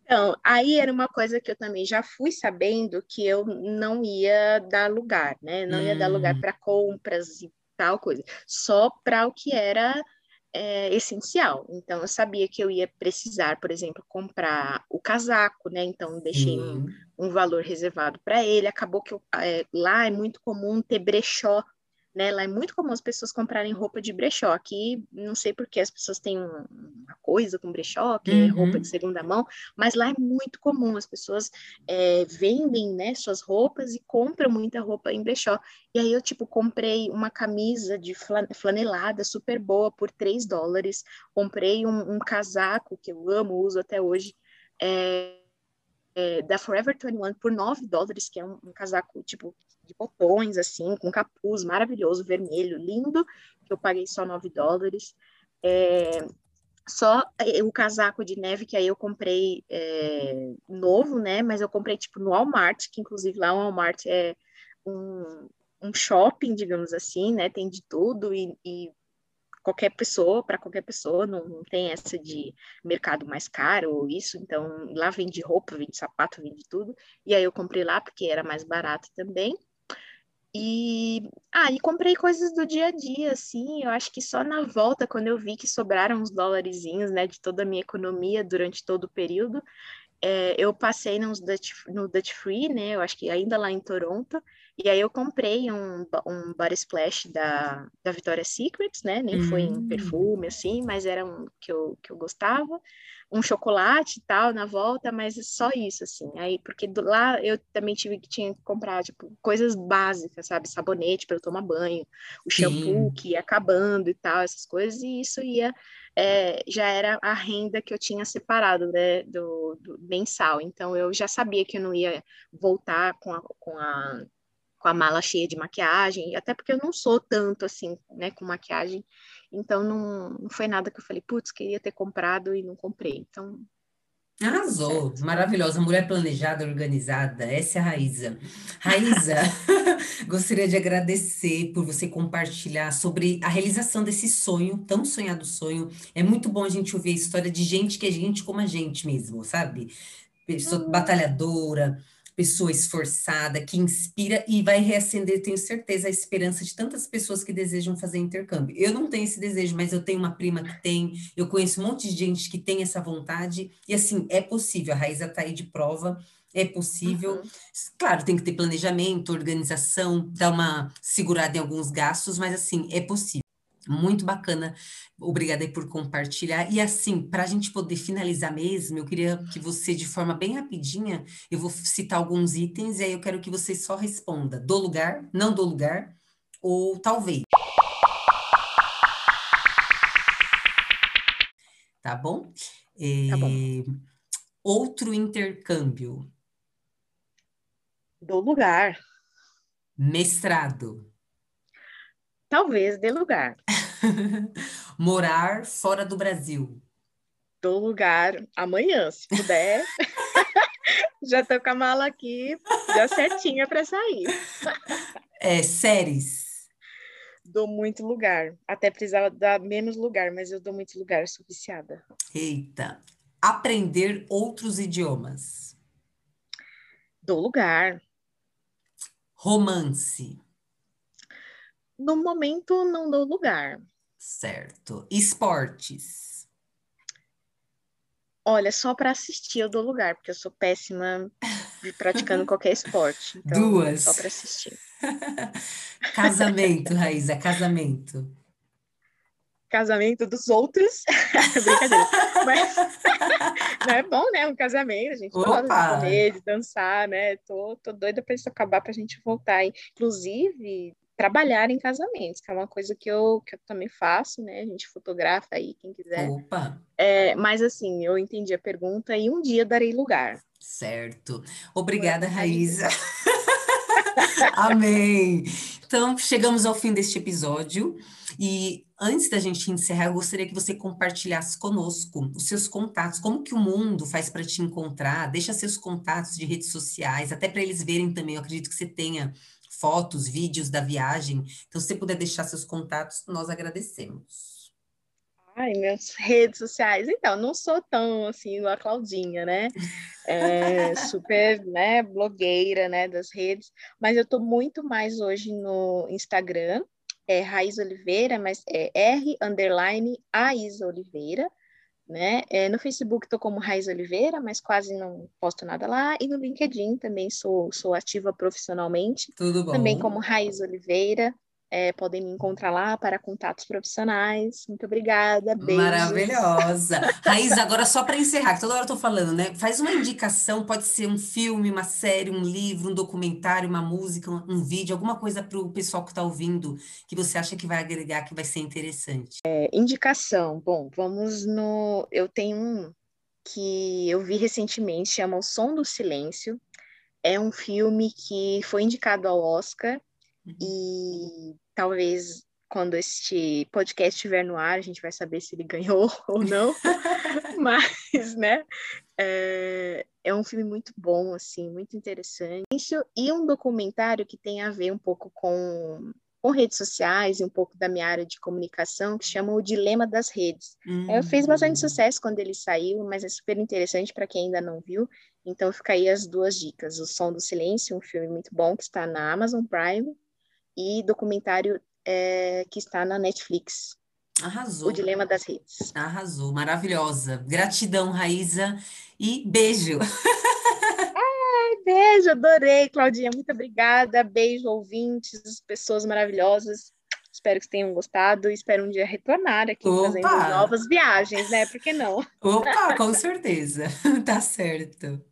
Então, aí era uma coisa que eu também já fui sabendo que eu não ia dar lugar, né? Não ia dar lugar Hum, para compras e tal coisa, só para o que era é, essencial. Então, eu sabia que eu ia precisar, por exemplo, comprar o casaco, né? Então, deixei um, um valor reservado para ele. Acabou que eu, é, lá é muito comum ter brechó né? Lá é muito comum as pessoas comprarem roupa de brechó. Aqui, não sei por que as pessoas têm uma coisa com brechó, que é roupa de Uhum, segunda mão, mas lá é muito comum. As pessoas é, vendem, né, suas roupas e compram muita roupa em brechó. E aí eu, tipo, comprei uma camisa de flanelada super boa por 3 dólares. Comprei um, um casaco que eu amo, uso até hoje. É, é, da Forever 21 por 9 dólares, que é um, um casaco, tipo, de botões, assim, com capuz maravilhoso, vermelho, lindo, que eu paguei só 9 dólares. É, só é, o casaco de neve que aí eu comprei é, novo, né? Mas eu comprei tipo no Walmart, que inclusive lá o Walmart é um, um shopping, digamos assim, né? Tem de tudo e, e qualquer pessoa, para qualquer pessoa, não, não, tem essa de mercado mais caro ou isso, então lá vende roupa, vende sapato, vende tudo, e aí eu comprei lá porque era mais barato também. E, ah, e comprei coisas do dia a dia, assim, eu acho que só na volta, quando eu vi que sobraram uns dólarzinhos, né, de toda a minha economia durante todo o período, é, eu passei nos Dutch, no Dutch Free, né, eu acho que ainda lá em Toronto, e aí eu comprei um, um body splash da, da Victoria's Secret, né, nem foi em hum, perfume, assim, mas era um que eu, que eu gostava, um chocolate e tal na volta, mas é só isso, assim. Aí, porque do, lá eu também tive que tinha que comprar, tipo, coisas básicas, sabe? Sabonete para eu tomar banho, o shampoo sim. que ia acabando e tal, essas coisas, e isso ia, é, já era a renda que eu tinha separado, né, do, do mensal. Então, eu já sabia que eu não ia voltar com a, com a com a mala cheia de maquiagem, até porque eu não sou tanto assim, né, com maquiagem, então não, não foi nada que eu falei, putz, queria ter comprado e não comprei. Então, Arrasou, certo. maravilhosa, mulher planejada, organizada, essa é a Raíza. Raíza, gostaria de agradecer por você compartilhar sobre a realização desse sonho, tão sonhado sonho. É muito bom a gente ouvir a história de gente que é gente como a gente mesmo, sabe? Pessoa Hum, batalhadora, pessoa esforçada, que inspira e vai reacender, tenho certeza, a esperança de tantas pessoas que desejam fazer intercâmbio. Eu não tenho esse desejo, mas eu tenho uma prima que tem, eu conheço um monte de gente que tem essa vontade, e assim, é possível, a Raíza está aí de prova, é possível. uhum. Claro, tem que ter planejamento, organização, dar uma segurada em alguns gastos, mas assim, é possível. Muito bacana. Obrigada aí por compartilhar. E assim, para a gente poder finalizar mesmo, eu queria que você, de forma bem rapidinha, eu vou citar alguns itens e aí eu quero que você só responda: do lugar, não do lugar, ou talvez, tá bom? Tá bom. É, outro intercâmbio, Do lugar. mestrado, Talvez dê lugar. morar fora do Brasil, Do lugar amanhã, se puder. Já tô com a mala aqui, já certinha para sair. é, séries, Dou muito lugar. Até precisava dar menos lugar, mas eu dou muito lugar, sou viciada. eita, aprender outros idiomas, Dou lugar. romance. No momento, não dou lugar. Certo. Esportes. Olha, só para assistir eu dou lugar, porque eu sou péssima de praticando qualquer esporte. Então, só Duas. para assistir. Casamento, Raíza, casamento. Casamento dos outros. Brincadeira. Mas não é bom, né? Um casamento, a gente gosta Opa! de comer, de dançar, né? Tô, tô doida para isso acabar, para a gente voltar. Inclusive, trabalhar em casamentos, que é uma coisa que eu, que eu também faço, né? A gente fotografa aí, quem quiser. Opa! É, mas assim, eu entendi a pergunta e um dia darei lugar. Certo. Obrigada, Raíza. Amém. Então, chegamos ao fim deste episódio. E antes da gente encerrar, eu gostaria que você compartilhasse conosco os seus contatos, como que o mundo faz para te encontrar, deixa seus contatos de redes sociais, até para eles verem também. Eu acredito que você tenha fotos, vídeos da viagem. Então, se você puder deixar seus contatos, nós agradecemos. Ai, minhas redes sociais. Então, não sou tão assim a Claudinha, né? É, super, né, blogueira, né, das redes, mas eu tô muito mais hoje no Instagram, é Raiz Oliveira, mas é R underline Aiza Oliveira, né? É, no Facebook estou como Raiz Oliveira, mas quase não posto nada lá. E no LinkedIn também sou, sou ativa profissionalmente. Tudo bom. Também como Raiz Oliveira. É, podem me encontrar lá para contatos profissionais. Muito obrigada. Beijos. Maravilhosa. Raiz, agora só para encerrar, que toda hora eu tô falando, né? Faz uma indicação, pode ser um filme, uma série, um livro, um documentário, uma música, um, um vídeo, alguma coisa para o pessoal que está ouvindo que você acha que vai agregar, que vai ser interessante. É, indicação. Bom, vamos no. Eu tenho um que eu vi recentemente, chama O Som do Silêncio. É um filme que foi indicado ao Oscar e talvez quando este podcast estiver no ar, a gente vai saber se ele ganhou ou não. Mas, né, é, é, um filme muito bom, assim, muito interessante. E um documentário que tem a ver um pouco com, com redes sociais e um pouco da minha área de comunicação, que chama O Dilema das Redes. Uhum. É, fez bastante hum. sucesso quando ele saiu, mas é super interessante para quem ainda não viu. Então, fica aí as duas dicas. O Som do Silêncio, um filme muito bom que está na Amazon Prime, e documentário é, que está na Netflix. Arrasou. O Dilema das Redes. Arrasou, maravilhosa. Gratidão, Raíza, e beijo. Ai, beijo, adorei, Claudinha. Muito obrigada. Beijo, ouvintes, pessoas maravilhosas. Espero que tenham gostado e espero um dia retornar aqui Opa! fazendo novas viagens, né? Por que não? Opa, com certeza. tá certo.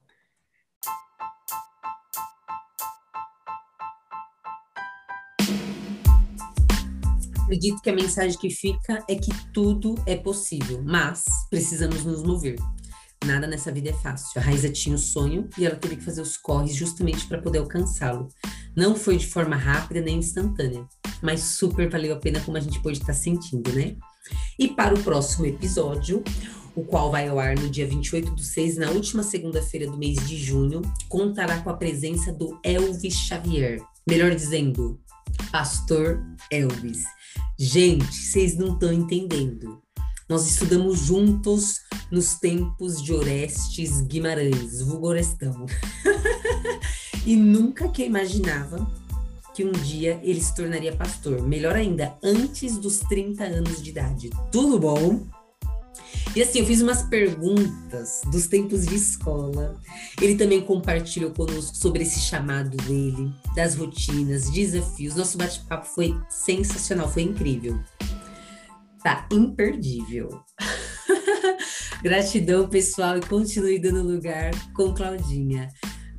Acredito que a mensagem que fica é que tudo é possível, mas precisamos nos mover. Nada nessa vida é fácil. A Raíza tinha o sonho e ela teve que fazer os corres justamente para poder alcançá-lo. Não foi de forma rápida nem instantânea, mas super valeu a pena como a gente pode estar tá sentindo, né? E para o próximo episódio, o qual vai ao ar no dia 28 do 6, na última segunda-feira do mês de junho, contará com a presença do Elvis Xavier. Melhor dizendo, Pastor Elvis. Gente, vocês não estão entendendo. Nós estudamos juntos nos tempos de Orestes Guimarães, vulgorestão. e nunca que imaginava que um dia ele se tornaria pastor. Melhor ainda, antes dos 30 anos de idade. Tudo bom? E assim, eu fiz umas perguntas dos tempos de escola. Ele também compartilhou conosco sobre esse chamado dele, das rotinas, desafios. Nosso bate-papo foi sensacional, foi incrível. Tá imperdível. Gratidão, pessoal, e continue dando lugar com Claudinha.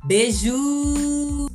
Beijo!